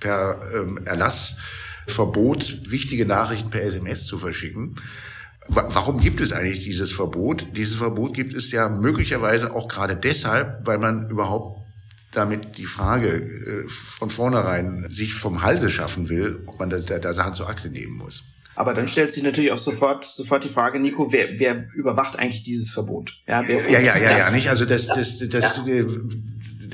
per ähm, Erlass Verbot, wichtige Nachrichten per SMS zu verschicken. Warum gibt es eigentlich dieses Verbot? Dieses Verbot gibt es ja möglicherweise auch gerade deshalb, weil man überhaupt damit die Frage äh, von vornherein sich vom Halse schaffen will, ob man da, da Sachen zur Akte nehmen muss. Aber dann stellt sich natürlich auch sofort, sofort die Frage, Nico, wer, wer überwacht eigentlich dieses Verbot? Ja, wer ja, ja, ja, ja, nicht. Also das, das, das, ja.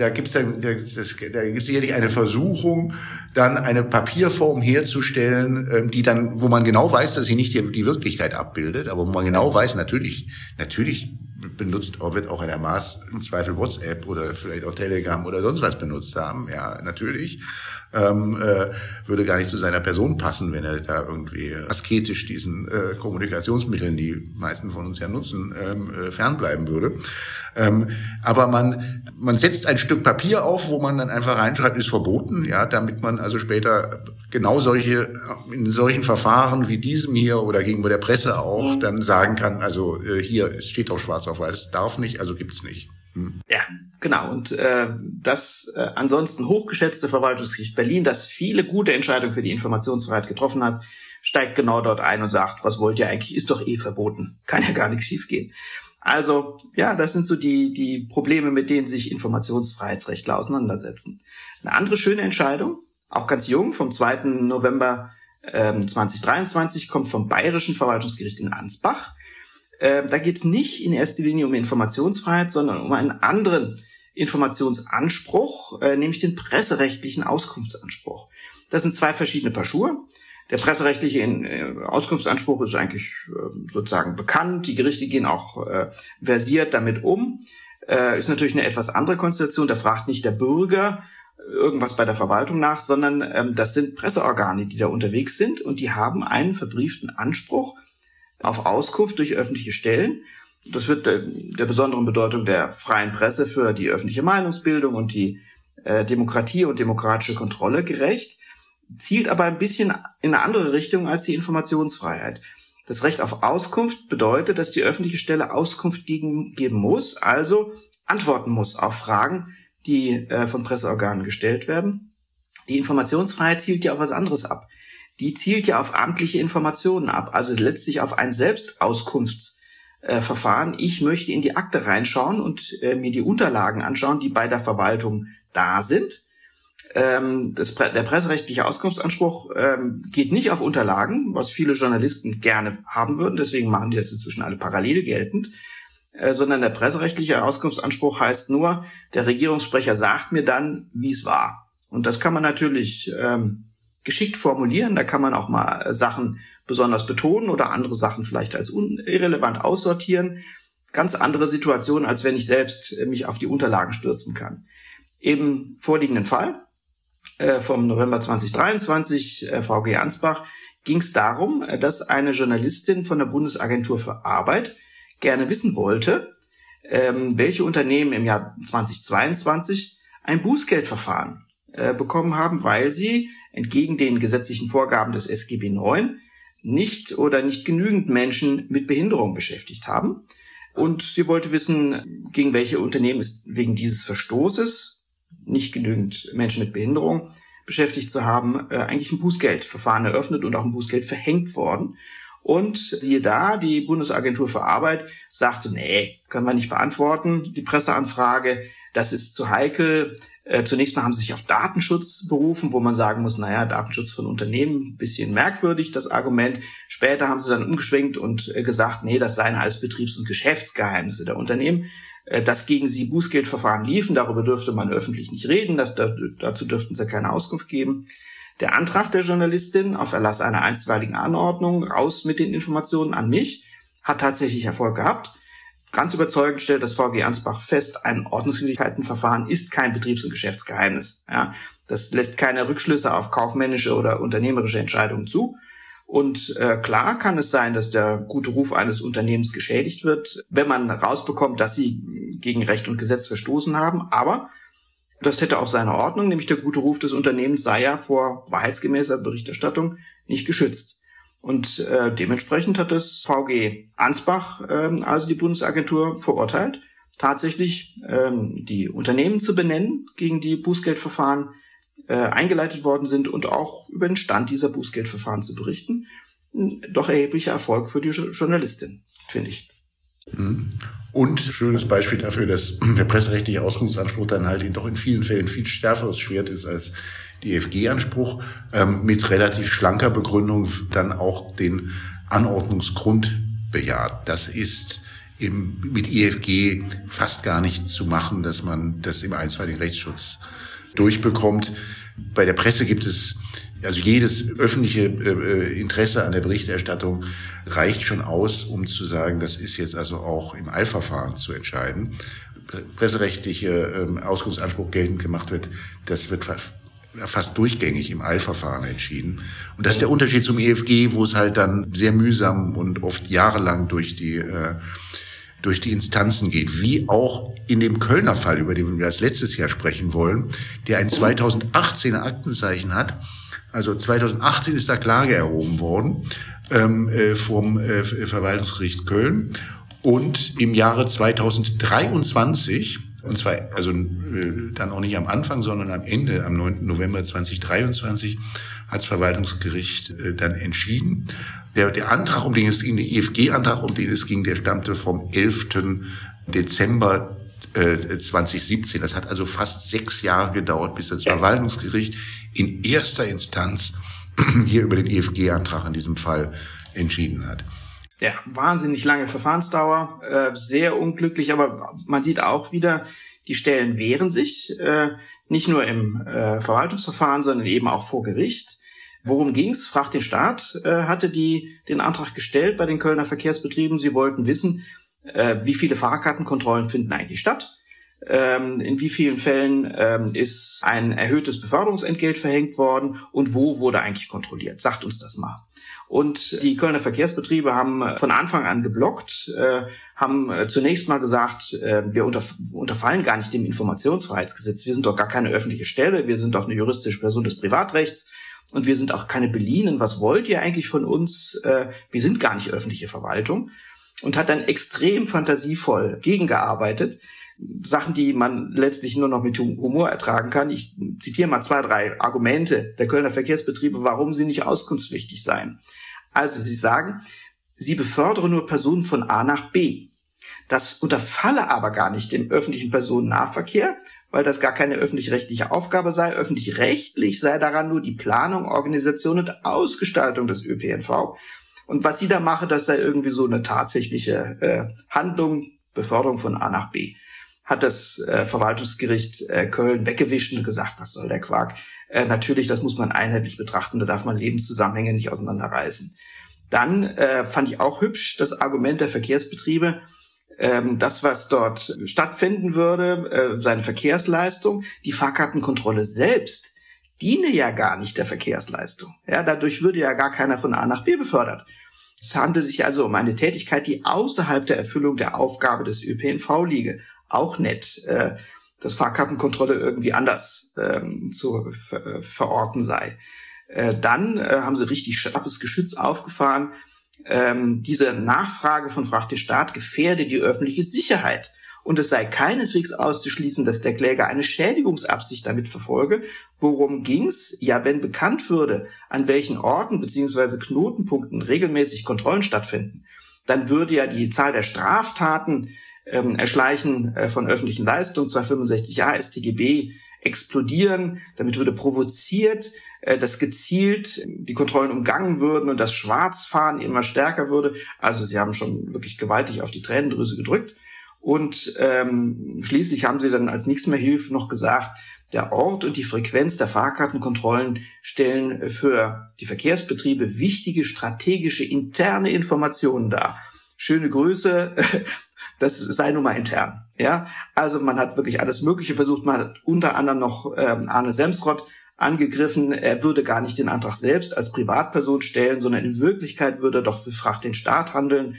Da gibt es da, da gibt's sicherlich eine Versuchung, dann eine Papierform herzustellen, ähm, die dann, wo man genau weiß, dass sie nicht die, die Wirklichkeit abbildet, aber wo man genau weiß, natürlich, natürlich benutzt, wird auch in der Maß im Zweifel WhatsApp oder vielleicht auch Telegram oder sonst was benutzt haben, ja, natürlich. Ähm, äh, würde gar nicht zu seiner Person passen, wenn er da irgendwie asketisch diesen äh, Kommunikationsmitteln, die meisten von uns ja nutzen, ähm, äh, fernbleiben würde. Ähm, aber man, man setzt ein Stück Papier auf, wo man dann einfach reinschreibt, ist verboten, ja, damit man also später genau solche, in solchen Verfahren wie diesem hier oder gegenüber der Presse auch mhm. dann sagen kann, also äh, hier steht auch schwarz auf weiß, darf nicht, also gibt's nicht. Hm. Ja, genau. Und äh, das äh, ansonsten hochgeschätzte Verwaltungsgericht Berlin, das viele gute Entscheidungen für die Informationsfreiheit getroffen hat, steigt genau dort ein und sagt, was wollt ihr eigentlich? Ist doch eh verboten. Kann ja gar nichts schiefgehen. Also, ja, das sind so die, die Probleme, mit denen sich Informationsfreiheitsrechtler auseinandersetzen. Eine andere schöne Entscheidung, auch ganz jung, vom 2. November ähm, 2023, kommt vom Bayerischen Verwaltungsgericht in Ansbach. Ähm, da geht es nicht in erster Linie um Informationsfreiheit, sondern um einen anderen Informationsanspruch, äh, nämlich den presserechtlichen Auskunftsanspruch. Das sind zwei verschiedene Paar Schuhe. Der presserechtliche äh, Auskunftsanspruch ist eigentlich ähm, sozusagen bekannt. Die Gerichte gehen auch äh, versiert damit um. Äh, ist natürlich eine etwas andere Konstellation. Da fragt nicht der Bürger irgendwas bei der Verwaltung nach, sondern ähm, das sind Presseorgane, die da unterwegs sind und die haben einen verbrieften Anspruch auf Auskunft durch öffentliche Stellen. Das wird der, der besonderen Bedeutung der freien Presse für die öffentliche Meinungsbildung und die äh, Demokratie und demokratische Kontrolle gerecht, zielt aber ein bisschen in eine andere Richtung als die Informationsfreiheit. Das Recht auf Auskunft bedeutet, dass die öffentliche Stelle Auskunft gegen, geben muss, also antworten muss auf Fragen, die äh, von Presseorganen gestellt werden. Die Informationsfreiheit zielt ja auf was anderes ab. Die zielt ja auf amtliche Informationen ab, also letztlich auf ein Selbstauskunftsverfahren. Ich möchte in die Akte reinschauen und äh, mir die Unterlagen anschauen, die bei der Verwaltung da sind. Ähm, das, der presserechtliche Auskunftsanspruch ähm, geht nicht auf Unterlagen, was viele Journalisten gerne haben würden. Deswegen machen die das inzwischen alle parallel geltend. Äh, sondern der presserechtliche Auskunftsanspruch heißt nur, der Regierungssprecher sagt mir dann, wie es war. Und das kann man natürlich ähm, geschickt formulieren. Da kann man auch mal Sachen besonders betonen oder andere Sachen vielleicht als irrelevant aussortieren. Ganz andere Situation, als wenn ich selbst äh, mich auf die Unterlagen stürzen kann. Im vorliegenden Fall äh, vom November 2023 äh, VG Ansbach ging es darum, äh, dass eine Journalistin von der Bundesagentur für Arbeit gerne wissen wollte, ähm, welche Unternehmen im Jahr 2022 ein Bußgeldverfahren äh, bekommen haben, weil sie entgegen den gesetzlichen Vorgaben des SGB IX nicht oder nicht genügend Menschen mit Behinderung beschäftigt haben. Und sie wollte wissen, gegen welche Unternehmen ist wegen dieses Verstoßes, nicht genügend Menschen mit Behinderung beschäftigt zu haben, äh, eigentlich ein Bußgeldverfahren eröffnet und auch ein Bußgeld verhängt worden. Und siehe da, die Bundesagentur für Arbeit sagte, nee, können wir nicht beantworten, die Presseanfrage, das ist zu heikel. Äh, zunächst mal haben sie sich auf Datenschutz berufen, wo man sagen muss, naja, Datenschutz von Unternehmen, bisschen merkwürdig, das Argument. Später haben sie dann umgeschwenkt und äh, gesagt, nee, das seien alles Betriebs- und Geschäftsgeheimnisse der Unternehmen. Äh, dass gegen sie Bußgeldverfahren liefen, darüber dürfte man öffentlich nicht reden, das, dazu dürften sie keine Auskunft geben. Der Antrag der Journalistin auf Erlass einer einstweiligen Anordnung raus mit den Informationen an mich hat tatsächlich Erfolg gehabt. Ganz überzeugend stellt das VG Ansbach fest, ein Ordnungswidrigkeitenverfahren ist kein Betriebs- und Geschäftsgeheimnis. Ja, das lässt keine Rückschlüsse auf kaufmännische oder unternehmerische Entscheidungen zu. Und äh, klar kann es sein, dass der gute Ruf eines Unternehmens geschädigt wird, wenn man rausbekommt, dass sie gegen Recht und Gesetz verstoßen haben. Aber das hätte auch seine Ordnung, nämlich der gute Ruf des Unternehmens sei ja vor wahrheitsgemäßer Berichterstattung nicht geschützt. Und äh, dementsprechend hat das VG Ansbach, ähm, also die Bundesagentur, verurteilt, tatsächlich ähm, die Unternehmen zu benennen, gegen die Bußgeldverfahren äh, eingeleitet worden sind und auch über den Stand dieser Bußgeldverfahren zu berichten. Doch erheblicher Erfolg für die Journalistin, finde ich. Und schönes Beispiel dafür, dass der presserechtliche Auskunftsanspruch dann halt doch in vielen Fällen viel schärferes Schwert ist als die EFG-Anspruch, ähm, mit relativ schlanker Begründung dann auch den Anordnungsgrund bejaht. Das ist im, mit EFG fast gar nicht zu machen, dass man das im einstweiligen Rechtsschutz durchbekommt. Bei der Presse gibt es also jedes öffentliche äh, Interesse an der Berichterstattung reicht schon aus, um zu sagen, das ist jetzt also auch im Eilverfahren zu entscheiden. Presserechtliche ähm, Auskunftsanspruch geltend gemacht wird, das wird fast durchgängig im Eilverfahren entschieden. Und das ist der Unterschied zum EFG, wo es halt dann sehr mühsam und oft jahrelang durch die äh, durch die Instanzen geht, wie auch in dem Kölner Fall, über den wir als letztes Jahr sprechen wollen, der ein 2018er Aktenzeichen hat. Also 2018 ist da Klage erhoben worden ähm, äh, vom äh, Verwaltungsgericht Köln und im Jahre 2023 und zwar also äh, dann auch nicht am Anfang, sondern am Ende, am 9. November 2023, hat das Verwaltungsgericht äh, dann entschieden. Der, der Antrag, um den es ging, der EFG-Antrag, um den es ging, der stammte vom 11. Dezember äh, 2017. Das hat also fast sechs Jahre gedauert, bis das Verwaltungsgericht in erster Instanz hier über den EFG-Antrag in diesem Fall entschieden hat. Ja, wahnsinnig lange Verfahrensdauer, äh, sehr unglücklich, aber man sieht auch wieder, die Stellen wehren sich, äh, nicht nur im äh, Verwaltungsverfahren, sondern eben auch vor Gericht. Worum ging's? Fragt den Staat, äh, hatte die den Antrag gestellt bei den Kölner Verkehrsbetrieben. Sie wollten wissen, äh, wie viele Fahrkartenkontrollen finden eigentlich statt. ähm, in wie vielen Fällen ähm, ist ein erhöhtes Beförderungsentgelt verhängt worden und wo wurde eigentlich kontrolliert? Sagt uns das mal. Und die Kölner Verkehrsbetriebe haben von Anfang an geblockt, äh, haben äh, zunächst mal gesagt, äh, wir unterf unterfallen gar nicht dem Informationsfreiheitsgesetz. Wir sind doch gar keine öffentliche Stelle, wir sind doch eine juristische Person des Privatrechts und wir sind auch keine Beliehenen. Was wollt ihr eigentlich von uns? Äh, wir sind gar nicht öffentliche Verwaltung. Und hat dann extrem fantasievoll gegengearbeitet. Sachen, die man letztlich nur noch mit Humor ertragen kann. Ich zitiere mal zwei, drei Argumente der Kölner Verkehrsbetriebe, warum sie nicht auskunftspflichtig seien. Also sie sagen, sie befördern nur Personen von A nach B. Das unterfalle aber gar nicht dem öffentlichen Personennahverkehr, weil das gar keine öffentlich-rechtliche Aufgabe sei. Öffentlich-rechtlich sei daran nur die Planung, Organisation und Ausgestaltung des ÖPNV. Und was sie da mache, das sei irgendwie so eine tatsächliche äh, Handlung, Beförderung von A nach B hat das äh, Verwaltungsgericht äh, Köln weggewischt und gesagt, was soll der Quark? Äh, natürlich, das muss man einheitlich betrachten, da darf man Lebenszusammenhänge nicht auseinanderreißen. Dann äh, fand ich auch hübsch das Argument der Verkehrsbetriebe, ähm, das, was dort stattfinden würde, äh, seine Verkehrsleistung, die Fahrkartenkontrolle selbst, diene ja gar nicht der Verkehrsleistung. Ja, dadurch würde ja gar keiner von A nach B befördert. Es handelt sich also um eine Tätigkeit, die außerhalb der Erfüllung der Aufgabe des ÖPNV liege auch nett, äh, dass Fahrkartenkontrolle irgendwie anders ähm, zu ver äh, verorten sei. Äh, dann äh, haben sie richtig scharfes Geschütz aufgefahren. Ähm, diese Nachfrage von Fragt Staat gefährde die öffentliche Sicherheit. Und es sei keineswegs auszuschließen, dass der Kläger eine Schädigungsabsicht damit verfolge. Worum ging's? Ja, wenn bekannt würde, an welchen Orten beziehungsweise Knotenpunkten regelmäßig Kontrollen stattfinden, dann würde ja die Zahl der Straftaten ähm, Erschleichen äh, von öffentlichen Leistungen, 265a StGB, explodieren. Damit würde provoziert, äh, dass gezielt die Kontrollen umgangen würden und das Schwarzfahren immer stärker würde. Also sie haben schon wirklich gewaltig auf die Tränendrüse gedrückt. Und ähm, schließlich haben sie dann als nichts mehr hilft noch gesagt, der Ort und die Frequenz der Fahrkartenkontrollen stellen für die Verkehrsbetriebe wichtige strategische interne Informationen dar. Schöne Grüße das sei nun mal intern. Ja, also man hat wirklich alles Mögliche versucht. Man hat unter anderem noch ähm, Arne Semsrott angegriffen. Er würde gar nicht den Antrag selbst als Privatperson stellen, sondern in Wirklichkeit würde er doch für Fracht den Staat handeln.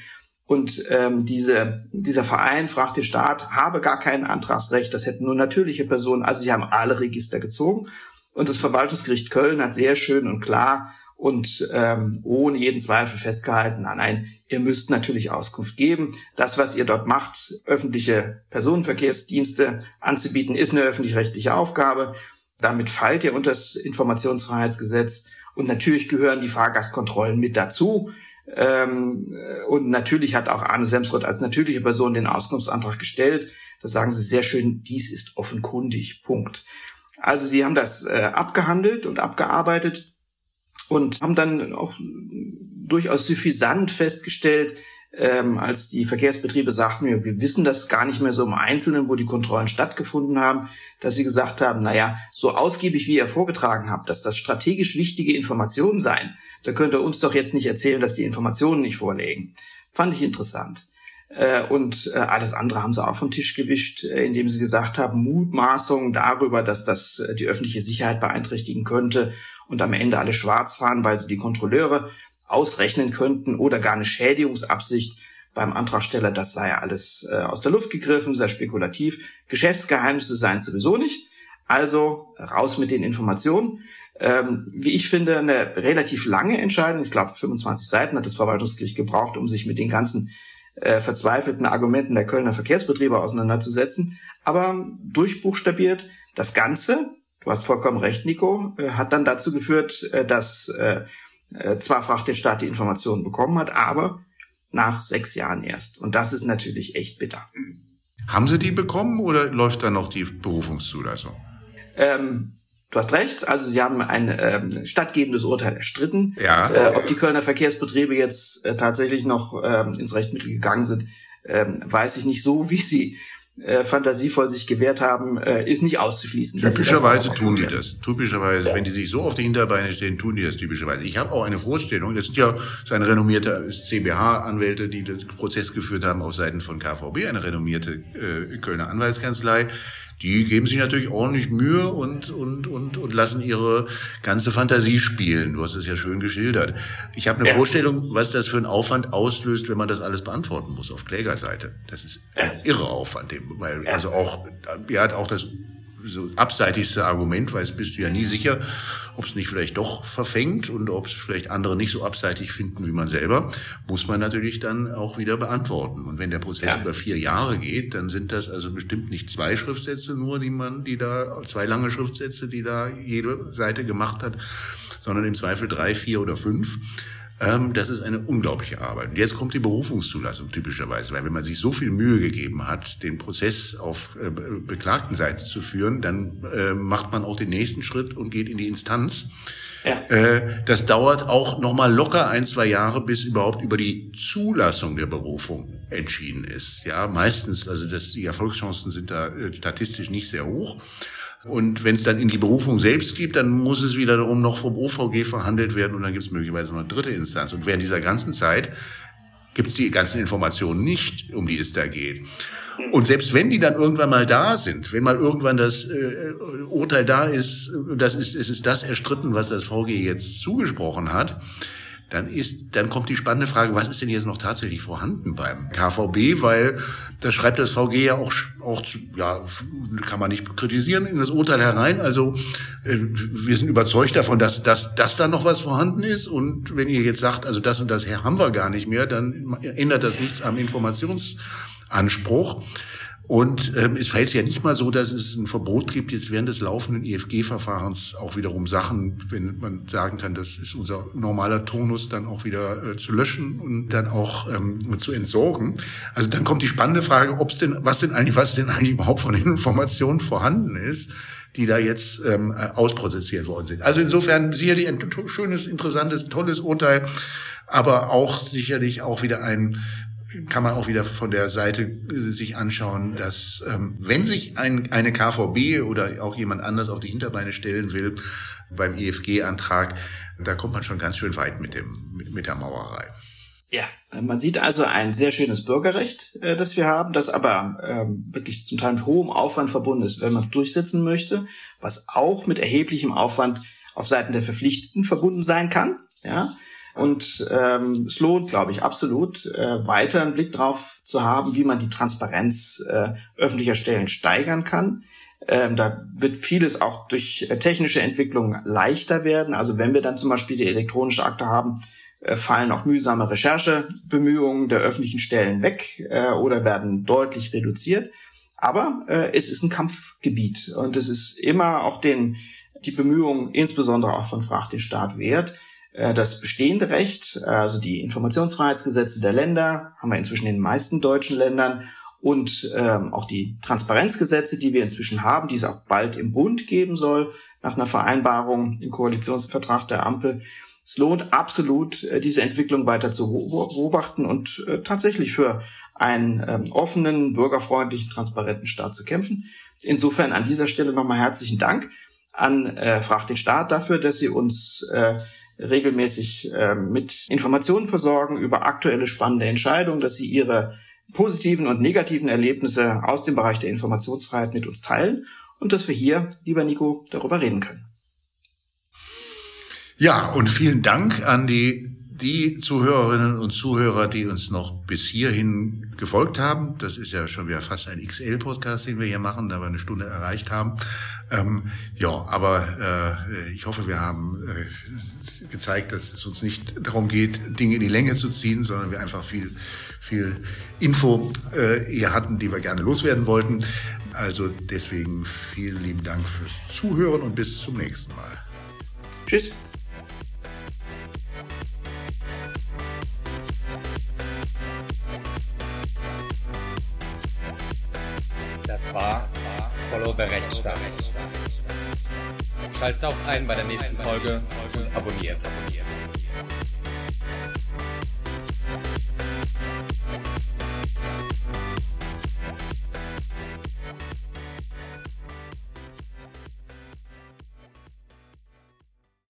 Und ähm, diese, dieser Verein, Fracht den Staat, habe gar kein Antragsrecht. Das hätten nur natürliche Personen. Also sie haben alle Register gezogen. Und das Verwaltungsgericht Köln hat sehr schön und klar und ähm, ohne jeden Zweifel festgehalten, nein, nein, ihr müsst natürlich Auskunft geben. Das, was ihr dort macht, öffentliche Personenverkehrsdienste anzubieten, ist eine öffentlich-rechtliche Aufgabe. Damit fallt ihr unter das Informationsfreiheitsgesetz. Und natürlich gehören die Fahrgastkontrollen mit dazu. Ähm, und natürlich hat auch Arne Semsrott als natürliche Person den Auskunftsantrag gestellt. Da sagen sie sehr schön, dies ist offenkundig. Punkt. Also sie haben das äh, abgehandelt und abgearbeitet und haben dann auch durchaus suffisant festgestellt, ähm, als die Verkehrsbetriebe sagten, wir, wir wissen das gar nicht mehr so im Einzelnen, wo die Kontrollen stattgefunden haben, dass sie gesagt haben, naja, so ausgiebig wie ihr vorgetragen habt, dass das strategisch wichtige Informationen seien, da könnt ihr uns doch jetzt nicht erzählen, dass die Informationen nicht vorlegen. Fand ich interessant. Äh, und äh, alles andere haben sie auch vom Tisch gewischt, äh, indem sie gesagt haben, Mutmaßungen darüber, dass das die öffentliche Sicherheit beeinträchtigen könnte und am Ende alle schwarz fahren, weil sie die Kontrolleure ausrechnen könnten oder gar eine Schädigungsabsicht beim Antragsteller, das sei alles aus der Luft gegriffen, sehr spekulativ. Geschäftsgeheimnisse seien sowieso nicht. Also raus mit den Informationen. Ähm, wie ich finde, eine relativ lange Entscheidung. Ich glaube, 25 Seiten hat das Verwaltungsgericht gebraucht, um sich mit den ganzen äh, verzweifelten Argumenten der Kölner Verkehrsbetriebe auseinanderzusetzen. Aber durchbuchstabiert das Ganze du hast vollkommen recht, Nico, äh, hat dann dazu geführt, äh, dass äh, zwar Frachtstaat die Informationen bekommen hat, aber nach sechs Jahren erst. Und das ist natürlich echt bitter. Haben Sie die bekommen oder läuft da noch die Berufungszulassung? Ähm, du hast recht. Also Sie haben ein ähm, stattgebendes Urteil erstritten. Ja. Äh, ob die Kölner Verkehrsbetriebe jetzt äh, tatsächlich noch ähm, ins Rechtsmittel gegangen sind, ähm, weiß ich nicht so, wie Sie äh, fantasievoll sich gewehrt haben, äh, ist nicht auszuschließen. Typischerweise tun die das. Typischerweise, ja. wenn die sich so auf die Hinterbeine stehen, tun die das typischerweise. Ich habe auch eine Vorstellung, das sind ja seine renommierte CBH-Anwälte, die den Prozess geführt haben auf Seiten von KVB, eine renommierte äh, Kölner Anwaltskanzlei die geben sich natürlich ordentlich Mühe und, und, und, und lassen ihre ganze Fantasie spielen. Du hast es ja schön geschildert. Ich habe eine ja. Vorstellung, was das für ein Aufwand auslöst, wenn man das alles beantworten muss auf Klägerseite. Das ist ein irre Aufwand, weil also auch, er hat auch das so abseitigste Argument, weil es bist du ja nie sicher, ob es nicht vielleicht doch verfängt und ob es vielleicht andere nicht so abseitig finden wie man selber, muss man natürlich dann auch wieder beantworten. Und wenn der Prozess ja. über vier Jahre geht, dann sind das also bestimmt nicht zwei Schriftsätze nur, die man, die da, zwei lange Schriftsätze, die da jede Seite gemacht hat, sondern im Zweifel drei, vier oder fünf. Ähm, das ist eine unglaubliche Arbeit. Und jetzt kommt die Berufungszulassung typischerweise, weil wenn man sich so viel Mühe gegeben hat, den Prozess auf äh, beklagten Seite zu führen, dann äh, macht man auch den nächsten Schritt und geht in die Instanz. Ja. Äh, das dauert auch noch mal locker ein, zwei Jahre, bis überhaupt über die Zulassung der Berufung entschieden ist. Ja, meistens, also das, die Erfolgschancen sind da äh, statistisch nicht sehr hoch. Und wenn es dann in die Berufung selbst gibt, dann muss es wiederum noch vom OVG verhandelt werden und dann gibt es möglicherweise noch eine dritte Instanz. Und während dieser ganzen Zeit gibt es die ganzen Informationen nicht, um die es da geht. Und selbst wenn die dann irgendwann mal da sind, wenn mal irgendwann das äh, Urteil da ist, das ist, es ist das erstritten, was das VG jetzt zugesprochen hat, dann ist, dann kommt die spannende Frage, was ist denn jetzt noch tatsächlich vorhanden beim KVB? Weil das schreibt das VG ja auch, auch ja, kann man nicht kritisieren in das Urteil herein. Also äh, wir sind überzeugt davon, dass, dass, dass da noch was vorhanden ist. Und wenn ihr jetzt sagt, also das und das haben wir gar nicht mehr, dann ändert das nichts am Informationsanspruch. Und ähm, es sich ja nicht mal so, dass es ein Verbot gibt, jetzt während des laufenden EFG-Verfahrens auch wiederum Sachen, wenn man sagen kann, das ist unser normaler Turnus, dann auch wieder äh, zu löschen und dann auch ähm, zu entsorgen. Also dann kommt die spannende Frage, ob es denn, was denn eigentlich, was denn eigentlich überhaupt von den Informationen vorhanden ist die da jetzt ähm, ausprozessiert worden sind. Also insofern sicherlich ein schönes, interessantes, tolles Urteil, aber auch sicherlich auch wieder ein kann man auch wieder von der Seite äh, sich anschauen, dass ähm, wenn sich ein, eine KVB oder auch jemand anders auf die Hinterbeine stellen will beim EFG-Antrag, da kommt man schon ganz schön weit mit, dem, mit, mit der Mauerei. Ja, man sieht also ein sehr schönes Bürgerrecht, äh, das wir haben, das aber ähm, wirklich zum Teil mit hohem Aufwand verbunden ist, wenn man es durchsetzen möchte, was auch mit erheblichem Aufwand auf Seiten der Verpflichteten verbunden sein kann. Ja, und ähm, es lohnt, glaube ich, absolut, äh, weiter einen Blick drauf zu haben, wie man die Transparenz äh, öffentlicher Stellen steigern kann. Ähm, da wird vieles auch durch äh, technische Entwicklung leichter werden. Also wenn wir dann zum Beispiel die elektronische Akte haben, äh, fallen auch mühsame Recherchebemühungen der öffentlichen Stellen weg äh, oder werden deutlich reduziert. Aber äh, es ist ein Kampfgebiet und es ist immer auch den die Bemühungen, insbesondere auch von Fragt den Staat wert, das bestehende Recht, also die Informationsfreiheitsgesetze der Länder, haben wir inzwischen in den meisten deutschen Ländern und ähm, auch die Transparenzgesetze, die wir inzwischen haben, die es auch bald im Bund geben soll, nach einer Vereinbarung im Koalitionsvertrag der Ampel. Es lohnt absolut, äh, diese Entwicklung weiter zu beobachten und äh, tatsächlich für einen ähm, offenen, bürgerfreundlichen, transparenten Staat zu kämpfen. Insofern an dieser Stelle nochmal herzlichen Dank an äh, Fragt den Staat dafür, dass Sie uns äh, regelmäßig äh, mit Informationen versorgen über aktuelle spannende Entscheidungen, dass sie ihre positiven und negativen Erlebnisse aus dem Bereich der Informationsfreiheit mit uns teilen und dass wir hier, lieber Nico, darüber reden können. Ja, und vielen Dank an die die Zuhörerinnen und Zuhörer, die uns noch bis hierhin gefolgt haben, das ist ja schon wieder fast ein XL-Podcast, den wir hier machen, da wir eine Stunde erreicht haben. Ähm, ja, aber äh, ich hoffe, wir haben äh, gezeigt, dass es uns nicht darum geht, Dinge in die Länge zu ziehen, sondern wir einfach viel, viel Info äh, hier hatten, die wir gerne loswerden wollten. Also deswegen vielen lieben Dank fürs Zuhören und bis zum nächsten Mal. Tschüss. Das war Follow the Rechtsstaat. Schaltet auch ein bei der nächsten Folge und abonniert.